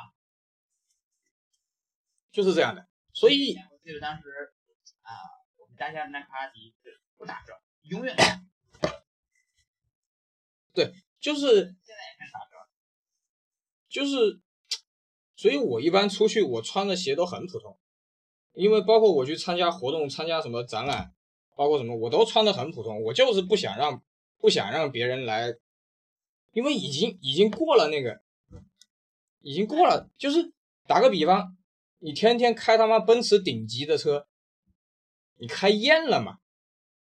就是这样的。所以我记得当时啊，我们家乡耐克阿迪是不打折，永远对就是现在也开始打折。就是，所以我一般出去我穿的鞋都很普通，因为包括我去参加活动、参加什么展览，包括什么我都穿的很普通，我就是不想让不想让别人来，因为已经已经过了那个，已经过了，就是打个比方，你天天开他妈奔驰顶级的车，你开厌了嘛，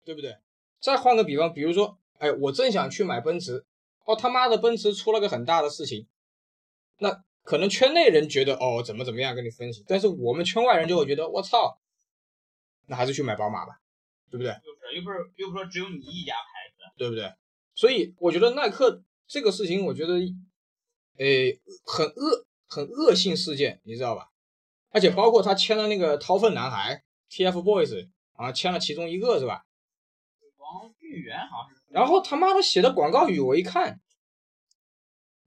对不对？再换个比方，比如说，哎，我正想去买奔驰，哦他妈的奔驰出了个很大的事情。那可能圈内人觉得哦怎么怎么样跟你分析，但是我们圈外人就会觉得我操，那还是去买宝马吧，对不对？就是又不是又不是说只有你一家牌子，对不对？所以我觉得耐克这个事情，我觉得，诶，很恶很恶性事件，你知道吧？而且包括他签了那个掏粪男孩 TFBOYS 啊，签了其中一个是吧？王玉元好像是。然后他妈的写的广告语，我一看，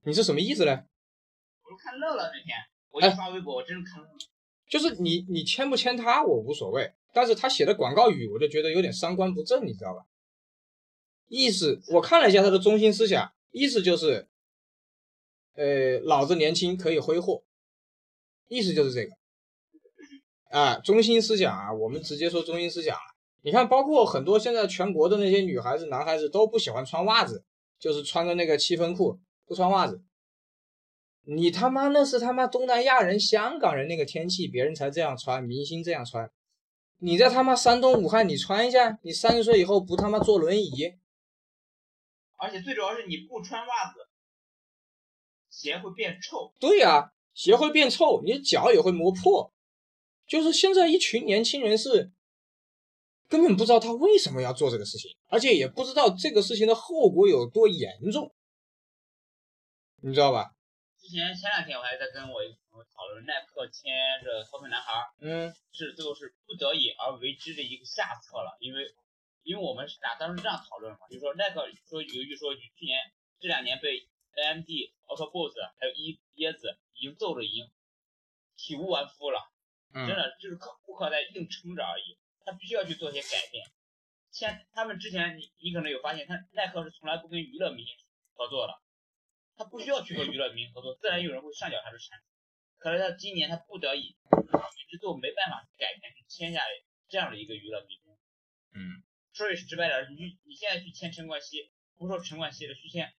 你是什么意思呢？看乐了那天，我一刷微博，我真是看乐了。就是你你签不签他我无所谓，但是他写的广告语我就觉得有点三观不正，你知道吧？意思我看了一下他的中心思想，意思就是，呃，老子年轻可以挥霍，意思就是这个。啊，中心思想啊，我们直接说中心思想啊。你看，包括很多现在全国的那些女孩子、男孩子都不喜欢穿袜子，就是穿个那个七分裤，不穿袜子。你他妈那是他妈东南亚人、香港人那个天气，别人才这样穿，明星这样穿。你在他妈山东武汉，你穿一下，你三十岁以后不他妈坐轮椅？而且最主要是你不穿袜子，鞋会变臭。对呀、鞋会变臭，你的脚也会磨破。就是现在一群年轻人是根本不知道他为什么要做这个事情，而且也不知道这个事情的后果有多严重，你知道吧？之前前两天我还在跟我一个朋友讨论，耐克签着掏粪男孩儿嗯是最后是不得已而为之的一个下策了，因为因为我们是打当时这样讨论嘛，就是说耐克说由于说去年这两年被 AMD、Ultra Boost 还有椰椰子已经揍的已经体无完肤了。真嗯的就是客顾客在硬撑着而已，他必须要去做一些改变。现他们之前你你可能有发现，他耐克是从来不跟娱乐明星合作的，他不需要去和娱乐明星合作，自然有人会上缴他的产品。可是他今年他不得已，之后没办法改变，去签下这样的一个娱乐明星。嗯说句直白点儿，你你现在去签陈冠希，不说陈冠希了，去签，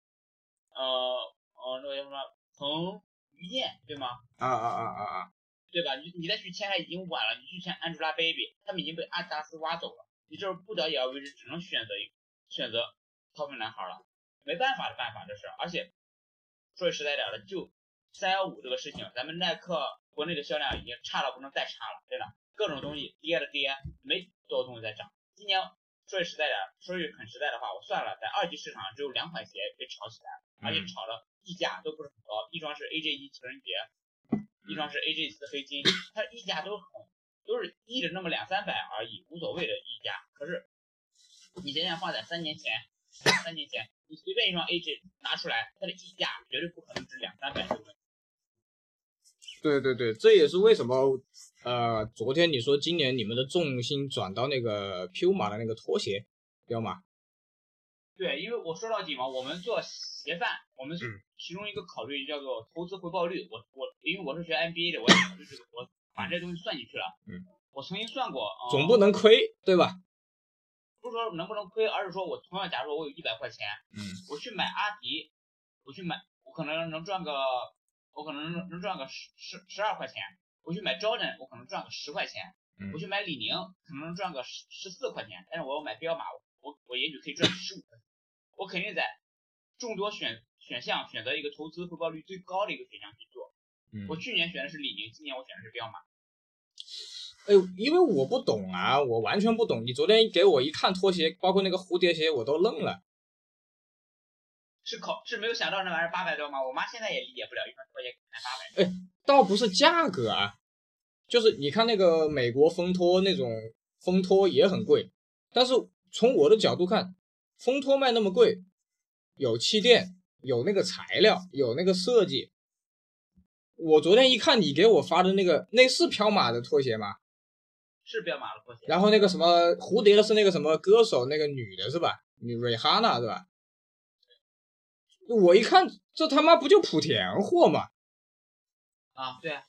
呃呃那个叫什么彭于晏对吗？啊啊啊啊啊！对吧？你你再去签还已经晚了，你去签 Angelababy，他们已经被阿迪达斯挖走了，你这是不得已而为之，只能选择一选择掏粪男孩了，没办法的办法这是。而且说句实在点儿的，就三幺五这个事情，咱们耐克国内的销量已经差到不能再差了，真的，各种东西跌的跌，没多少东西在涨。今年说句实在点儿，说句很实在的话，我算了，在二级市场只有两款鞋被炒起来了，而且嗯炒的溢价都不是很高，一双是 AJ 一情人节。一双是 AJ 四黑金，它溢价都很都是溢着那么两三百而已，无所谓的溢价。可是你想想放在三年前，三年前你随便一双 AJ 拿出来，它的溢价绝对不可能值两三百这个问题。对对对，这也是为什么呃，昨天你说今年你们的重心转到那个 Puma 的那个拖鞋，彪马。对，因为我说到底嘛，我们做鞋贩，我们是嗯其中一个考虑叫做投资回报率。我我因为我是学 MBA 的，我也考虑这个，我把这东西算进去了。嗯，我曾经算过，呃、总不能亏，对吧？不是说能不能亏，而是说我同样，假如说我有一百块钱，嗯我去买阿迪，我去买，我可能能赚个，我可能能能赚个十十十二块钱。我去买 Jordan，我可能赚个十块钱。嗯我去买李宁，可能能赚个十十四块钱。但是我要买彪马，我我也许可以赚十五块钱。我肯定在众多选选项选择一个投资回报率最高的一个选项去做。嗯我去年选的是李宁，今年我选的是彪马。哎，因为我不懂啊，我完全不懂。你昨天给我一看拖鞋，包括那个蝴蝶鞋，我都愣了。是考是没有想到那玩意儿八百多吗？我妈现在也理解不了，一双拖鞋才八百。哎倒不是价格啊，就是你看那个美国风拖那种风拖也很贵，但是从我的角度看，风拖卖那么贵，有气垫，有那个材料，有那个设计。我昨天一看你给我发的那个，那是彪马的拖鞋吗？是彪马的拖鞋。然后那个什么蝴蝶的是那个什么歌手那个女的是吧？你瑞哈娜是吧？我一看这他妈不就莆田货吗？啊，对啊，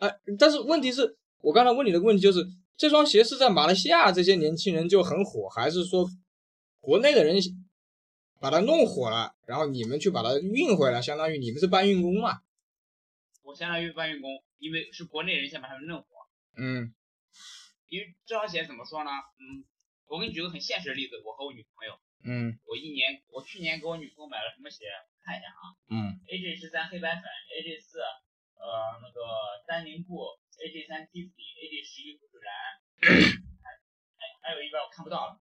啊，但是问题是我刚才问你的问题就是，这双鞋是在马来西亚这些年轻人就很火，还是说国内的人把它弄火了，然后你们去把它运回来，相当于你们是搬运工嘛？我相当于搬运工，因为是国内人先把他们弄火。嗯因为这双鞋怎么说呢？嗯，我给你举个很现实的例子，我和我女朋友，嗯我一年，我去年给我女朋友买了什么鞋？看一下啊嗯，AJ 十三黑白粉，AJ 四，呃，那个丹宁布，AJ 三 Tiffany，AJ 十一不止蓝，还还有一边我看不到了，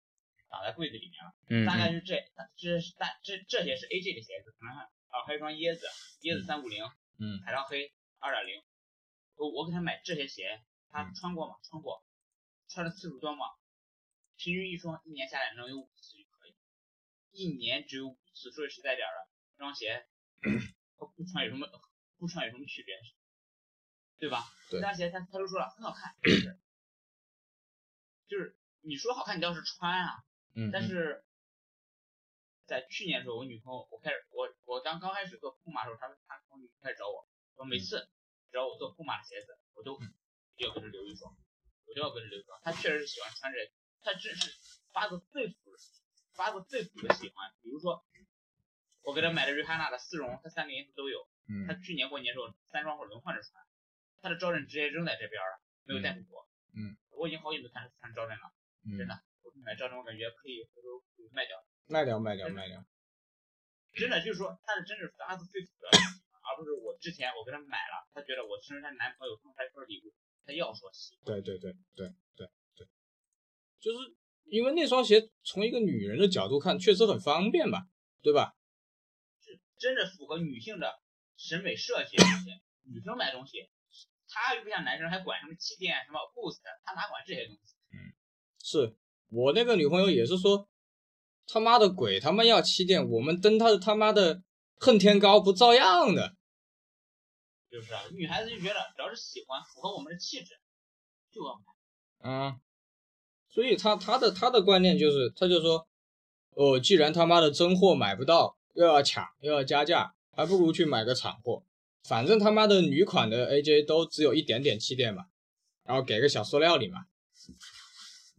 挡在柜子里面了。嗯大概是这，这是大这这些是 AJ 的鞋子，可能还啊还有一双椰子，椰子三五零，嗯海上黑二点零，我我给他买这些鞋，他嗯穿过吗？穿过，穿的次数多吗？平均一双一年下来能有五次就可以，一年只有五次，说句实在点儿的，这双鞋 和不穿有什么不穿有什么区别？对吧？对这双鞋他他都说了很好看，就是你说好看，你倒是穿啊。但是在去年的时候，我女朋友我开始我我刚刚开始做铺马的时候，她她从开始找我，说每次只要我做铺马的鞋子，我都就要跟着留一双，我都要跟着留一双。她确实是喜欢穿这个，她真是发自肺腑的发自肺腑的喜欢。比如说我给她买的瑞哈娜的丝绒，她三个颜色都有。她嗯去年过年的时候三双会轮换着穿，她的招人直接扔在这边了，没有带回国。嗯，我已经好久没看她穿招人了，嗯，真的。我买这种，我感觉可以回头卖掉。卖掉卖掉卖掉，真的就是说，他是真是发自肺腑的而不是我之前我给他买了，他觉得我生日他男朋友送他一份礼物，他要说喜欢。对对对对对对，就是因为那双鞋从一个女人的角度看，确实很方便吧，对吧？是真的符合女性的审美设计。女生买东西，她又不像男生还管什么气垫、什么 Boost，她哪管这些东西？是我那个女朋友也是说，他妈的鬼他妈要气垫，我们登他的他妈的恨天高不照样的。是不是啊？女孩子就觉得只要是喜欢，符合我们的气质，就要买。嗯，所以他他的他的观念就是，他就说，哦，既然他妈的真货买不到，又要抢又要加价，还不如去买个厂货，反正他妈的女款的 AJ 都只有一点点气垫嘛，然后给个小塑料里嘛，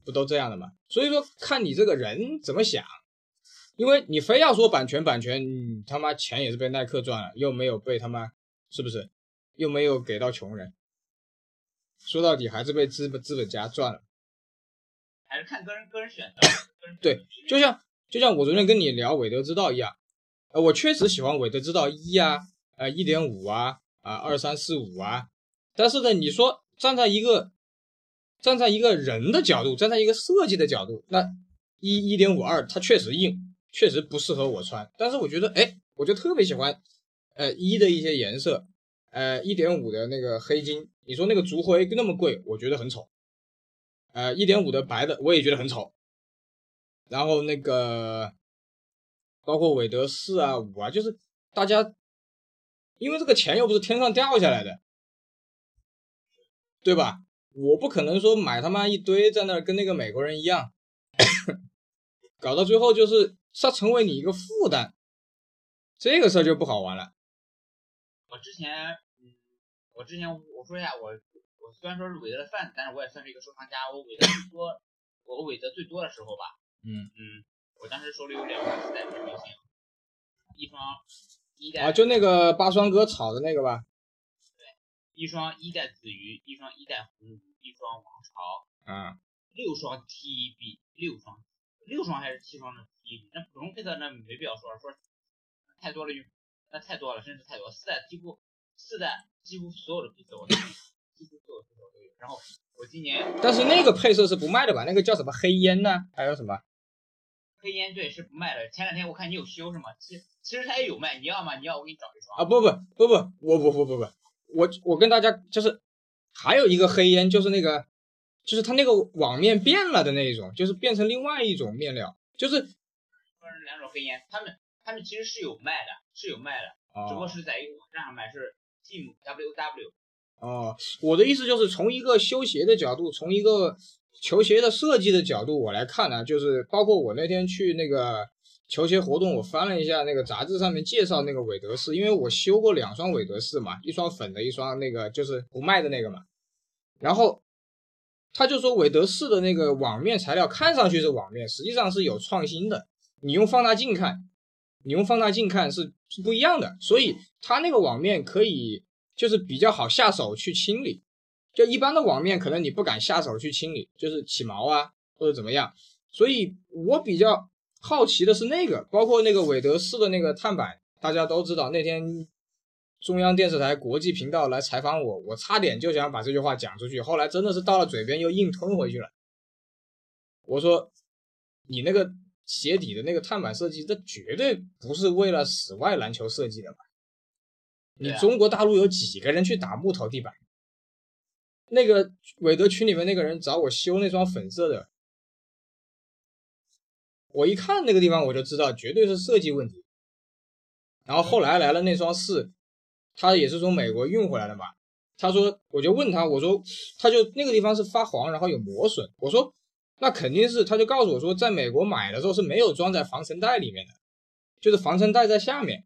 不都这样的吗？所以说看你这个人怎么想，因为你非要说版权版权，你他妈钱也是被耐克赚了，又没有被他妈是不是？又没有给到穷人，说到底还是被资本资本家赚了。还是看个人个人选择。对，就像就像我昨天跟你聊韦德之道一样，呃，我确实喜欢韦德之道一啊，呃，一点五啊，啊，二三四五啊，但是呢，你说站在一个站在一个人的角度，站在一个设计的角度，那一一点五二它确实硬，确实不适合我穿，但是我觉得，哎，我就特别喜欢，呃，一的一些颜色，呃，一点五的那个黑金，你说那个竹灰那么贵，我觉得很丑。呃，一点五的白的我也觉得很丑，然后那个包括韦德四啊五啊，就是大家因为这个钱又不是天上掉下来的，对吧？我不可能说买他妈一堆在那儿跟那个美国人一样，搞到最后就是它成为你一个负担，这个事儿就不好玩了。我之前，嗯，我之前我说一下，我我虽然说是韦德的 fans，但是我也算是一个收藏家。我韦德最多，我韦德最多的时候吧，嗯嗯，我当时手里有两双四代的明星，一双一代啊，就那个八双哥炒的那个吧，一双一代紫鱼，一双一代红鱼，一双王朝，嗯，六双 TB，六双六双还是七双的 TB，那普通配色那没必要说，说太多了就那太多了，真是太多了。四代几乎四代几乎所有的配色我都有，几乎所有的配色我都有。然后我今年但是那个配色是不卖的吧？那个叫什么黑烟呢？还有什么？黑烟对是不卖的，前两天我看你有修是吗？其实其实它也有卖，你要吗？你要我给你找一双啊，不不不不，我不不不不，我我跟大家就是还有一个黑烟，就是那个就是它那个网面变了的那一种，就是变成另外一种面料，就是两种黑烟，他们他们其实是有卖的，是有卖的，只不过哦是在一个网站上卖，是 Team WW。哦，我的意思就是从一个修鞋的角度，从一个球鞋的设计的角度我来看呢，就是包括我那天去那个球鞋活动，我翻了一下那个杂志上面介绍那个韦德士，因为我修过两双韦德士嘛，一双粉的，一双那个就是不卖的那个嘛，然后他就说韦德士的那个网面材料看上去是网面，实际上是有创新的，你用放大镜看，你用放大镜看是是不一样的，所以它那个网面可以就是比较好下手去清理，就一般的网面可能你不敢下手去清理，就是起毛啊或者怎么样，所以我比较好奇的是那个，包括那个韦德士的那个碳板，大家都知道那天中央电视台国际频道来采访我，我差点就想把这句话讲出去，后来真的是到了嘴边又硬吞回去了。我说你那个鞋底的那个碳板设计，这绝对不是为了室外篮球设计的吧？你中国大陆有几个人去打木头地板？那个韦德群里面那个人找我修那双粉色的，我一看那个地方我就知道绝对是设计问题。然后后来来了那双四，他也是从美国运回来的嘛。他说，我就问他，我说，他就那个地方是发黄，然后有磨损。我说，那肯定是，他就告诉我说，在美国买的时候是没有装在防尘袋里面的，就是防尘袋在下面。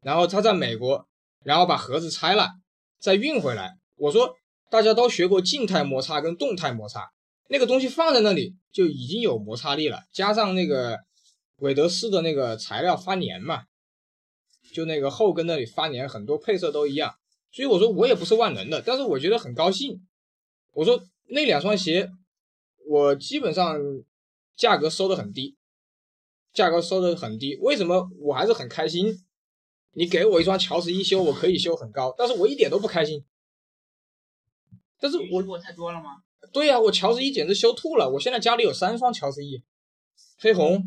然后他在美国，然后把盒子拆了，再运回来。我说，大家都学过静态摩擦跟动态摩擦，那个东西放在那里就已经有摩擦力了，加上那个韦德斯的那个材料发粘嘛，就那个后跟那里发粘，很多配色都一样。所以我说我也不是万能的，但是我觉得很高兴。我说那两双鞋，我基本上价格收的很低，价格收的很低。为什么我还是很开心？你给我一双乔十一修，我可以修很高，但是我一点都不开心。但是我我太多了吗？对呀，我乔十一简直修吐了。我现在家里有三双乔十一，黑红、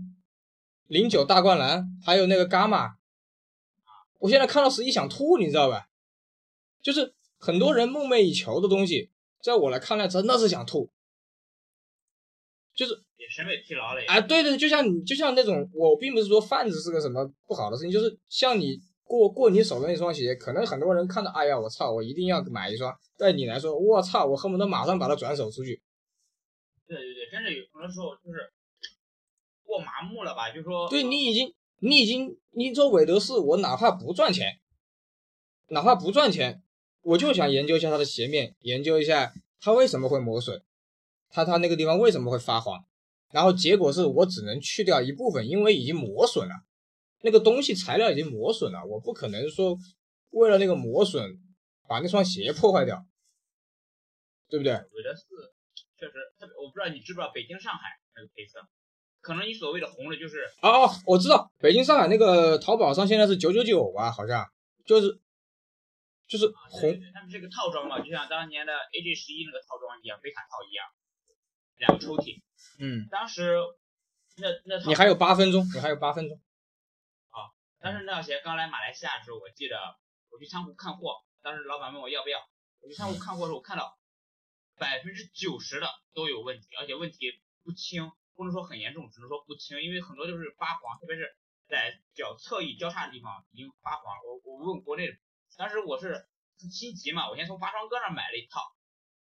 零九大灌篮，还有那个伽马。我现在看到十一想吐，你知道吧？就是很多人梦寐以求的东西，在我来看来真的是想吐，就是也审美疲劳了。啊，对对，就像你，就像那种，我并不是说贩子是个什么不好的事情，就是像你过过你手的那双鞋，可能很多人看到，哎呀，我操，我一定要买一双。对你来说，我操，我恨不得马上把它转手出去。对对对，真的有很多时候就是过麻木了吧？就说对你已经，你已经，你做韦德士，我哪怕不赚钱，哪怕不赚钱。我就想研究一下它的鞋面，研究一下它为什么会磨损，它它那个地方为什么会发黄，然后结果是我只能去掉一部分，因为已经磨损了，那个东西材料已经磨损了，我不可能说为了那个磨损把那双鞋破坏掉，对不对？韦德四确实特别，我不知道你知不知道北京、上海那个配色，可能你所谓的红的就是哦，我知道北京、上海那个淘宝上现在是九九九吧，好像就是。就是红，他们这个套装嘛，就像当年的 AJ 十一那个套装一样，贝卡套一样，两个抽屉。嗯，当时那那你还有八分钟，你还有八分钟。啊，当时那双鞋刚来马来西亚的时候，我记得我去仓库看货，当时老板问我要不要，我去仓库看货的时候，我看到百分之九十的都有问题，而且问题不轻，不能说很严重，只能说不轻，因为很多就是发黄，特别是在脚侧翼交叉的地方已经发黄。我我问国内。当时我是心急嘛，我先从八双哥那买了一套，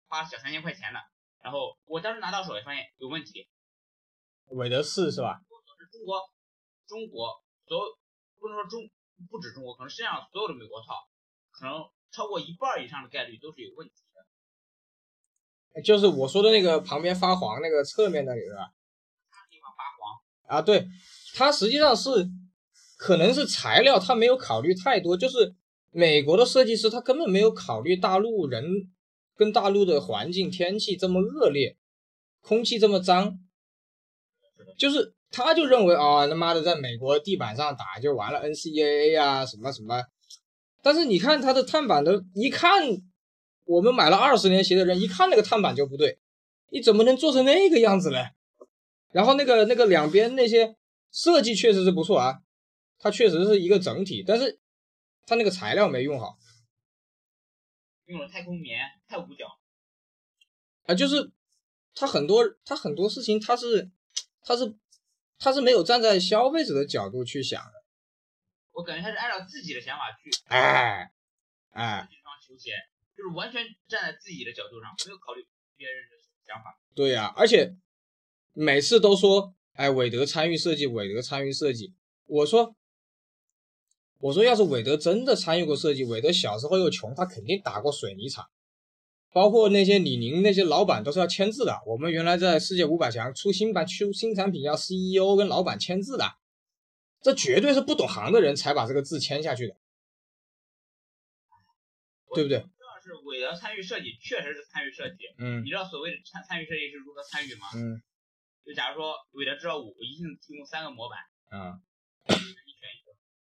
花小三千块钱的。然后我当时拿到手也发现有问题。韦德四是吧？中国，中国所有不能说中不止中国，可能世界上所有的美国套，可能超过一半以上的概率都是有问题的。就是我说的那个旁边发黄那个侧面那里是吧？地方发黄啊，对，它实际上是可能是材料，它没有考虑太多，就是。美国的设计师他根本没有考虑大陆人跟大陆的环境天气这么恶劣，空气这么脏，就是他就认为啊他妈的在美国地板上打就完了 NCAA 啊什么什么，但是你看他的碳板都，一看我们买了二十年鞋的人一看那个碳板就不对，你怎么能做成那个样子呢？然后那个那个两边那些设计确实是不错啊，它确实是一个整体，但是。它那个材料没用好，用了太空棉，太捂脚啊！就是他很多，他很多事情，他是，他是，它是没有站在消费者的角度去想的。我感觉他是按照自己的想法去，哎，哎，这双球鞋就是完全站在自己的角度上，没有考虑别人的想法。对呀，而且每次都说，哎，韦德参与设计，韦德参与设计，我说。我说，要是韦德真的参与过设计，韦德小时候又穷，他肯定打过水泥厂，包括那些李宁那些老板都是要签字的。我们原来在世界五百强出新版出新产品，要 CEO 跟老板签字的，这绝对是不懂行的人才把这个字签下去的，对不对？是韦德参与设计，确实是参与设计。嗯，你知道所谓的参参与设计是如何参与吗？嗯，就假如说韦德知道我我一定提供三个模板，嗯。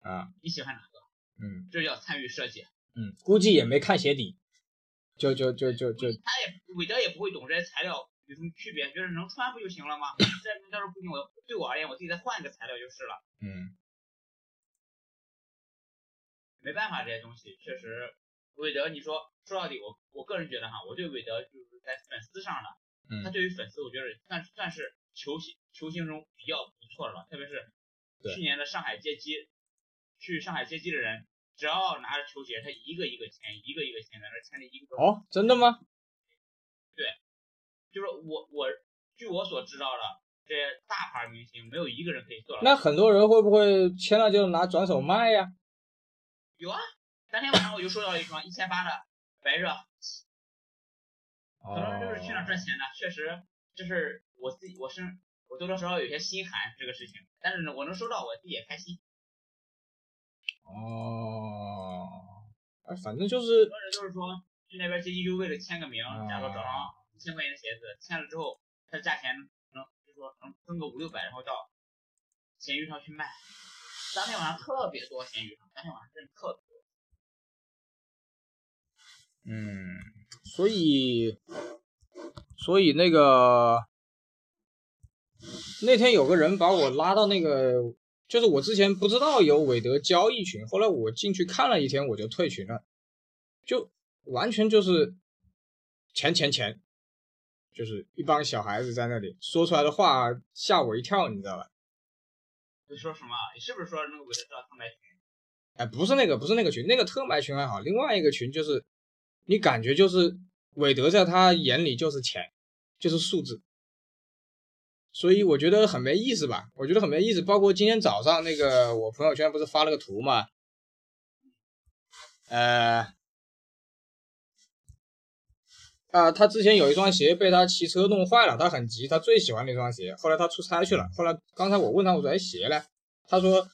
啊，你喜欢哪个？嗯，这叫参与设计。嗯，估计也没看鞋底，就就就就就。他也韦德也不会懂这些材料有什么区别，就是能穿不就行了吗？这到时候不行，我对我而言，我自己再换一个材料就是了。嗯，没办法，这些东西确实，韦德，你说说到底，我我个人觉得哈，我对韦德就是在粉丝上的，嗯，他对于粉丝，我觉得算算是球星球星中比较不错的了，特别是去年的上海接机。去上海接机的人只要拿着球鞋，他一个一个签，一个一个签，在那签了一个。哦，真的吗？对，就是我我据我所知道的，这些大牌明星没有一个人可以做到。那很多人会不会签了就拿转手卖呀？有啊，当天晚上我就收到了一双一千八的白热，可能就是去那赚钱的。确实，就是我自己，我是我多多少少有些心寒这个事情，但是呢，我能收到，我自己也开心。哦，哎，反正就是很多人就是说去那边接机就为了签个名，假如找上一千块钱的鞋子，签了之后，它的价钱能就说能分个五六百，然后到闲鱼上去卖。当天晚上特别多闲鱼上，当天晚上真的特别多。嗯，所以所以那个那天有个人把我拉到那个。就是我之前不知道有韦德交易群，后来我进去看了一天，我就退群了，就完全就是钱钱钱，就是一帮小孩子在那里说出来的话吓我一跳，你知道吧？你说什么？你是不是说那个韦德叫特卖群？哎，不是那个，不是那个群，那个特卖群还好，另外一个群就是你感觉就是韦德在他眼里就是钱，就是数字。所以我觉得很没意思吧？我觉得很没意思。包括今天早上那个，我朋友圈不是发了个图嘛？呃，啊，他之前有一双鞋被他骑车弄坏了，他很急，他最喜欢那双鞋。后来他出差去了。后来刚才我问他，我说：“哎，鞋呢？”他说：“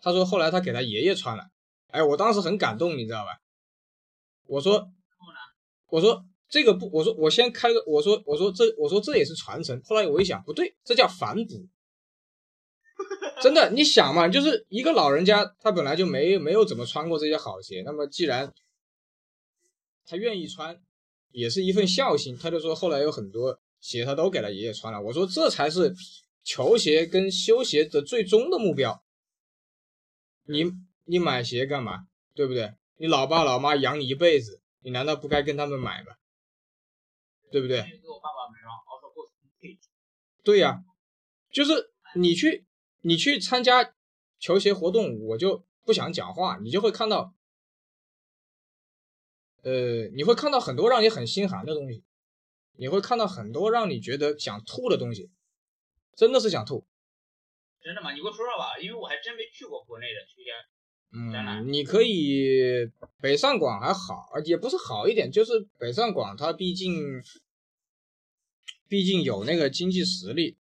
他说后来他给他爷爷穿了。”哎，我当时很感动，你知道吧？我说：“我说。”这个不，我说我先开个，我说我说这我说这也是传承。后来我一想，不对，这叫反哺。真的，你想嘛，就是一个老人家，他本来就没没有怎么穿过这些好鞋，那么既然他愿意穿，也是一份孝心。他就说后来有很多鞋他都给了爷爷穿了。我说这才是球鞋跟修鞋的最终的目标。你你买鞋干嘛？对不对？你老爸老妈养你一辈子，你难道不该跟他们买吗？对不对？对呀，就是你去你去参加球鞋活动，我就不想讲话，你就会看到，呃，你会看到很多让你很心寒的东西，你会看到很多让你觉得想吐的东西，真的是想吐。真的吗？你给我说说吧，因为我还真没去过国内的球鞋。嗯，你可以北上广还好，也不是好一点，就是北上广它毕竟，毕竟有那个经济实力。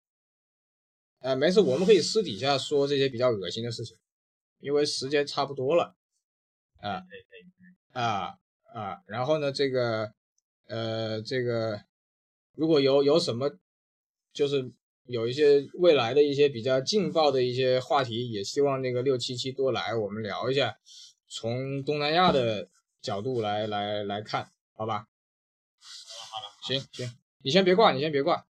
呃，没事，我们可以私底下说这些比较恶心的事情，因为时间差不多了。啊，啊啊，然后呢，这个，呃，这个如果有有什么，就是。有一些未来的一些比较劲爆的一些话题，也希望那个六七七多来我们聊一下，从东南亚的角度来来来看，好吧？好了好了，行行，你先别挂，你先别挂。